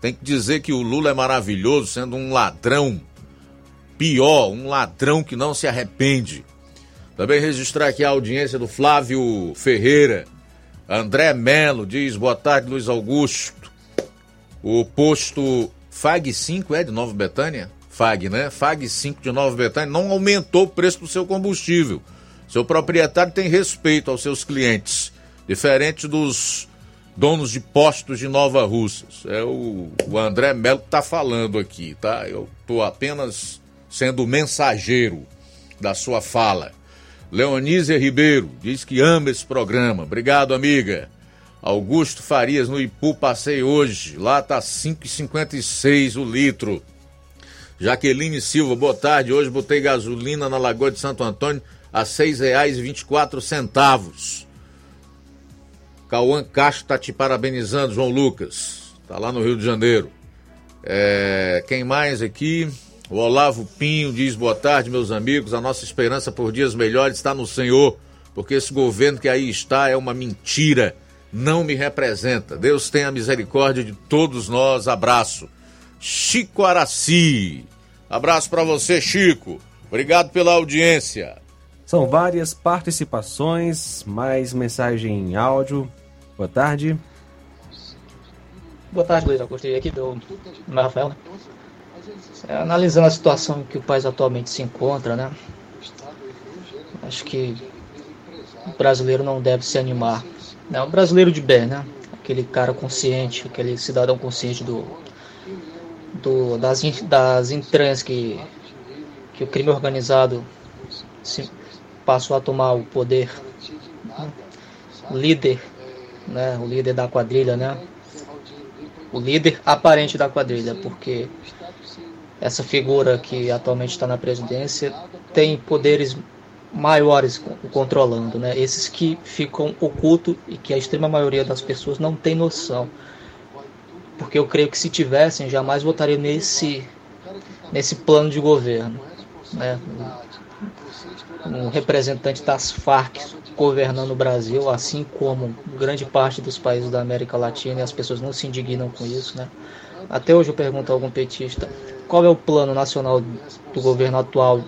Tem que dizer que o Lula é maravilhoso, sendo um ladrão. Pior, um ladrão que não se arrepende. Também registrar aqui a audiência do Flávio Ferreira. André Melo diz: boa tarde, Luiz Augusto. O posto FAG 5 é de Nova Betânia? FAG, né? FAG 5 de Nova Betânia não aumentou o preço do seu combustível. Seu proprietário tem respeito aos seus clientes, diferente dos donos de postos de Nova Russas. É o, o André Melo que está falando aqui, tá? Eu estou apenas sendo mensageiro da sua fala. Leonísia Ribeiro diz que ama esse programa. Obrigado, amiga. Augusto Farias no Ipu passei hoje. Lá tá 5,56 o litro. Jaqueline Silva, boa tarde. Hoje botei gasolina na Lagoa de Santo Antônio a R$ 6,24. Cauã Castro tá te parabenizando, João Lucas. Tá lá no Rio de Janeiro. É, quem mais aqui? O Olavo Pinho diz boa tarde, meus amigos. A nossa esperança por dias melhores está no Senhor, porque esse governo que aí está é uma mentira, não me representa. Deus tenha misericórdia de todos nós. Abraço. Chico Araci. Abraço para você, Chico. Obrigado pela audiência. São várias participações, mais mensagem em áudio. Boa tarde. Boa tarde, Luiz Augusto. E aqui do, Rafael, analisando a situação em que o país atualmente se encontra, né? Acho que o brasileiro não deve se animar. Né? O brasileiro de bem, né? Aquele cara consciente, aquele cidadão consciente do, do, das, das entranhas que, que o crime organizado se, passou a tomar o poder, né? o líder, né? o líder da quadrilha, né? o líder aparente da quadrilha, porque essa figura que atualmente está na presidência tem poderes maiores controlando, né? Esses que ficam ocultos e que a extrema maioria das pessoas não tem noção porque eu creio que se tivessem, jamais votariam nesse, nesse plano de governo. Né? Um representante das Farc governando o Brasil, assim como grande parte dos países da América Latina, e as pessoas não se indignam com isso. Né? Até hoje eu pergunto a algum petista qual é o plano nacional do governo atual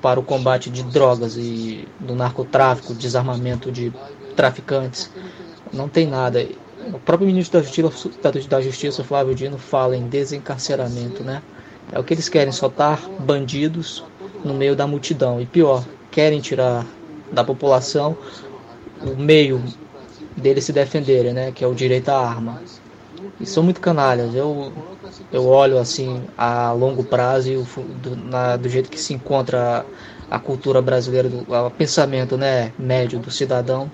para o combate de drogas e do narcotráfico, desarmamento de traficantes. Não tem nada. O próprio ministro da Justiça, da Justiça, Flávio Dino, fala em desencarceramento, né? É o que eles querem, soltar bandidos no meio da multidão. E pior, querem tirar da população o meio deles se defenderem, né? Que é o direito à arma. E são muito canalhas. Eu, eu olho assim a longo prazo e o, do, na, do jeito que se encontra a, a cultura brasileira, do, o pensamento né, médio do cidadão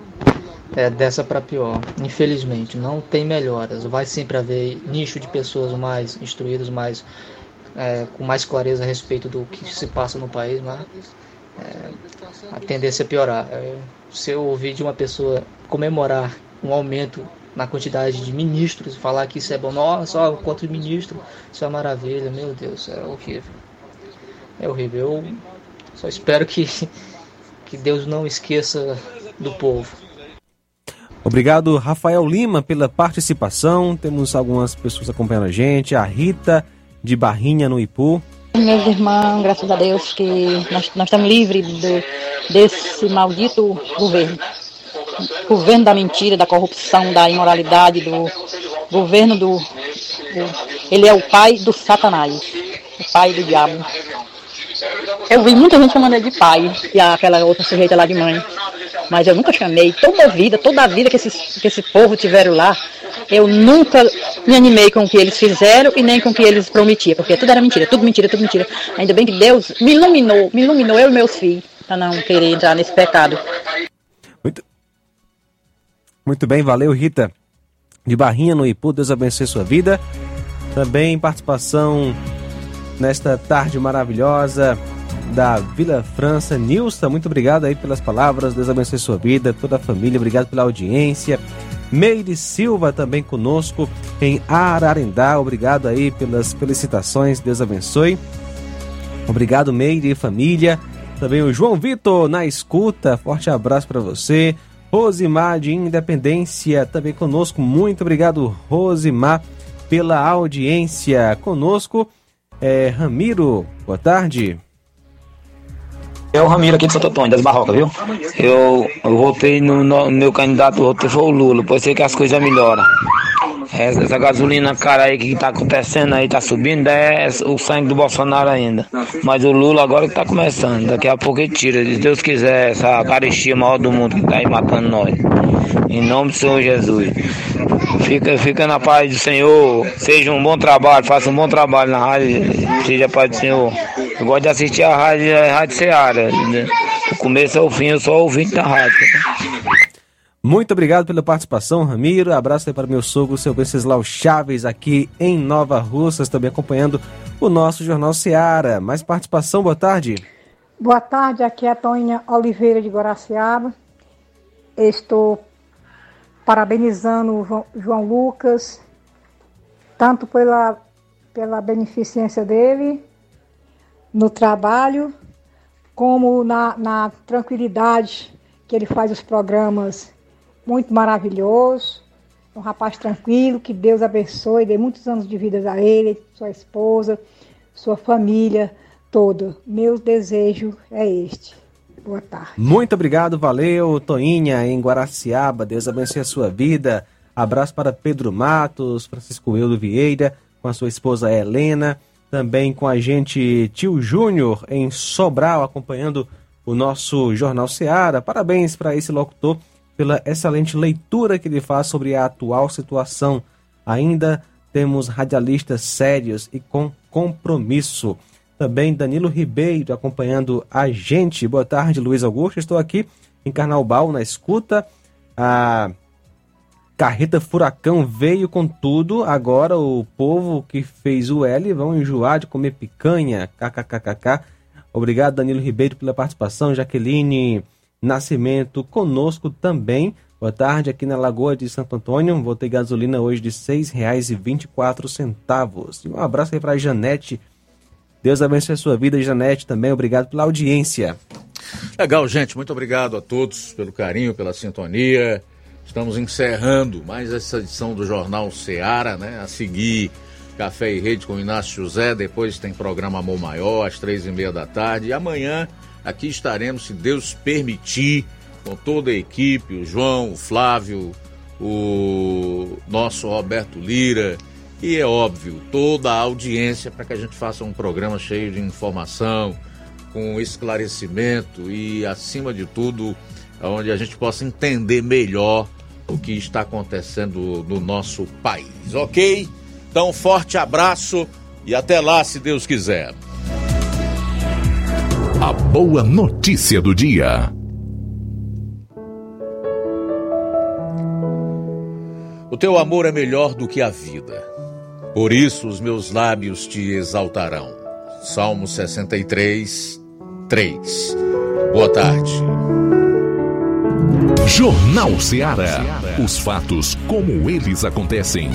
é dessa para pior. Infelizmente, não tem melhoras. Vai sempre haver nicho de pessoas mais instruídas, mais é, com mais clareza a respeito do que se passa no país, mas é, a tendência é piorar. É, se eu ouvir de uma pessoa comemorar um aumento na quantidade de ministros, falar que isso é bom, nossa, ó, quanto ministro, isso é maravilha, meu Deus, é horrível. É horrível. Eu só espero que, que Deus não esqueça do povo. Obrigado, Rafael Lima, pela participação. Temos algumas pessoas acompanhando a gente. A Rita, de Barrinha, no Ipu. Meus irmãos, graças a Deus que nós, nós estamos livres do, desse maldito governo. Governo da mentira, da corrupção, da imoralidade, do governo do, do ele é o pai do satanás, o pai do diabo. Eu vi muita gente chamando ele de pai, e aquela outra sujeita lá de mãe. Mas eu nunca chamei. Toda a vida, toda a vida que, esses, que esse povo tiveram lá, eu nunca me animei com o que eles fizeram e nem com o que eles prometiam, porque tudo era mentira, tudo mentira, tudo mentira. Ainda bem que Deus me iluminou, me iluminou eu e meus filhos, para não querer entrar nesse pecado. Muito, bem, valeu Rita. De Barrinha no Ipu, Deus abençoe sua vida. Também participação nesta tarde maravilhosa da Vila França. Nilson, muito obrigado aí pelas palavras, Deus abençoe sua vida, toda a família, obrigado pela audiência. Meire Silva também conosco em Ararendá, obrigado aí pelas felicitações, Deus abençoe. Obrigado, Meire e família. Também o João Vitor na escuta, forte abraço para você. Rosimar de Independência, também conosco. Muito obrigado, Rosimar, pela audiência. Conosco, é, Ramiro, boa tarde. É o Ramiro aqui de Santo Antônio, das Barrocas, viu? Eu, eu votei no, no meu candidato, votei foi o Lula, pode ser que as coisas melhoram. Essa, essa gasolina cara aí que tá acontecendo aí, tá subindo, é o sangue do Bolsonaro ainda. Mas o Lula agora que tá começando, daqui a pouco ele tira, se Deus quiser, essa caristia maior do mundo que tá aí matando nós. Em nome do Senhor Jesus. Fica, fica na paz do Senhor, seja um bom trabalho, faça um bom trabalho na rádio, seja a paz do Senhor. Eu gosto de assistir a rádio, a rádio Seara, né? do começo ao fim, eu sou ouvinte da rádio. Muito obrigado pela participação, Ramiro. Abraço aí para meu sogro, seu Venceslau Chaves, aqui em Nova Russas, também acompanhando o nosso Jornal Seara. Mais participação, boa tarde. Boa tarde, aqui é a Toninha Oliveira de Guaraciaba. Estou parabenizando o João Lucas, tanto pela, pela beneficência dele no trabalho, como na, na tranquilidade que ele faz os programas muito maravilhoso. Um rapaz tranquilo, que Deus abençoe, dê muitos anos de vida a ele, sua esposa, sua família toda. Meu desejo é este. Boa tarde. Muito obrigado, valeu, Toinha, em Guaraciaba. Deus abençoe a sua vida. Abraço para Pedro Matos, Francisco Eudo Vieira, com a sua esposa Helena. Também com a gente, tio Júnior, em Sobral, acompanhando o nosso Jornal Seara. Parabéns para esse locutor pela excelente leitura que ele faz sobre a atual situação. Ainda temos radialistas sérios e com compromisso. Também Danilo Ribeiro acompanhando a gente. Boa tarde, Luiz Augusto. Estou aqui em Carnaubal na escuta. A carreta Furacão veio com tudo. Agora o povo que fez o L vão enjoar de comer picanha. KKKKK. Obrigado, Danilo Ribeiro, pela participação. Jaqueline Nascimento conosco também. Boa tarde, aqui na Lagoa de Santo Antônio. Vou ter gasolina hoje de R$ 6,24. Um abraço aí para a Janete. Deus abençoe a sua vida, Janete, também. Obrigado pela audiência. Legal, gente. Muito obrigado a todos pelo carinho, pela sintonia. Estamos encerrando mais essa edição do Jornal Seara, né? A seguir, Café e Rede com Inácio José. Depois tem programa Amor Maior, às três e meia da tarde. E amanhã Aqui estaremos, se Deus permitir, com toda a equipe, o João, o Flávio, o nosso Roberto Lira e é óbvio, toda a audiência para que a gente faça um programa cheio de informação, com esclarecimento e, acima de tudo, onde a gente possa entender melhor o que está acontecendo no nosso país, ok? Então, forte abraço e até lá, se Deus quiser. A boa notícia do dia. O teu amor é melhor do que a vida. Por isso os meus lábios te exaltarão. Salmo 63, 3. Boa tarde. Jornal Ceará. Os fatos como eles acontecem.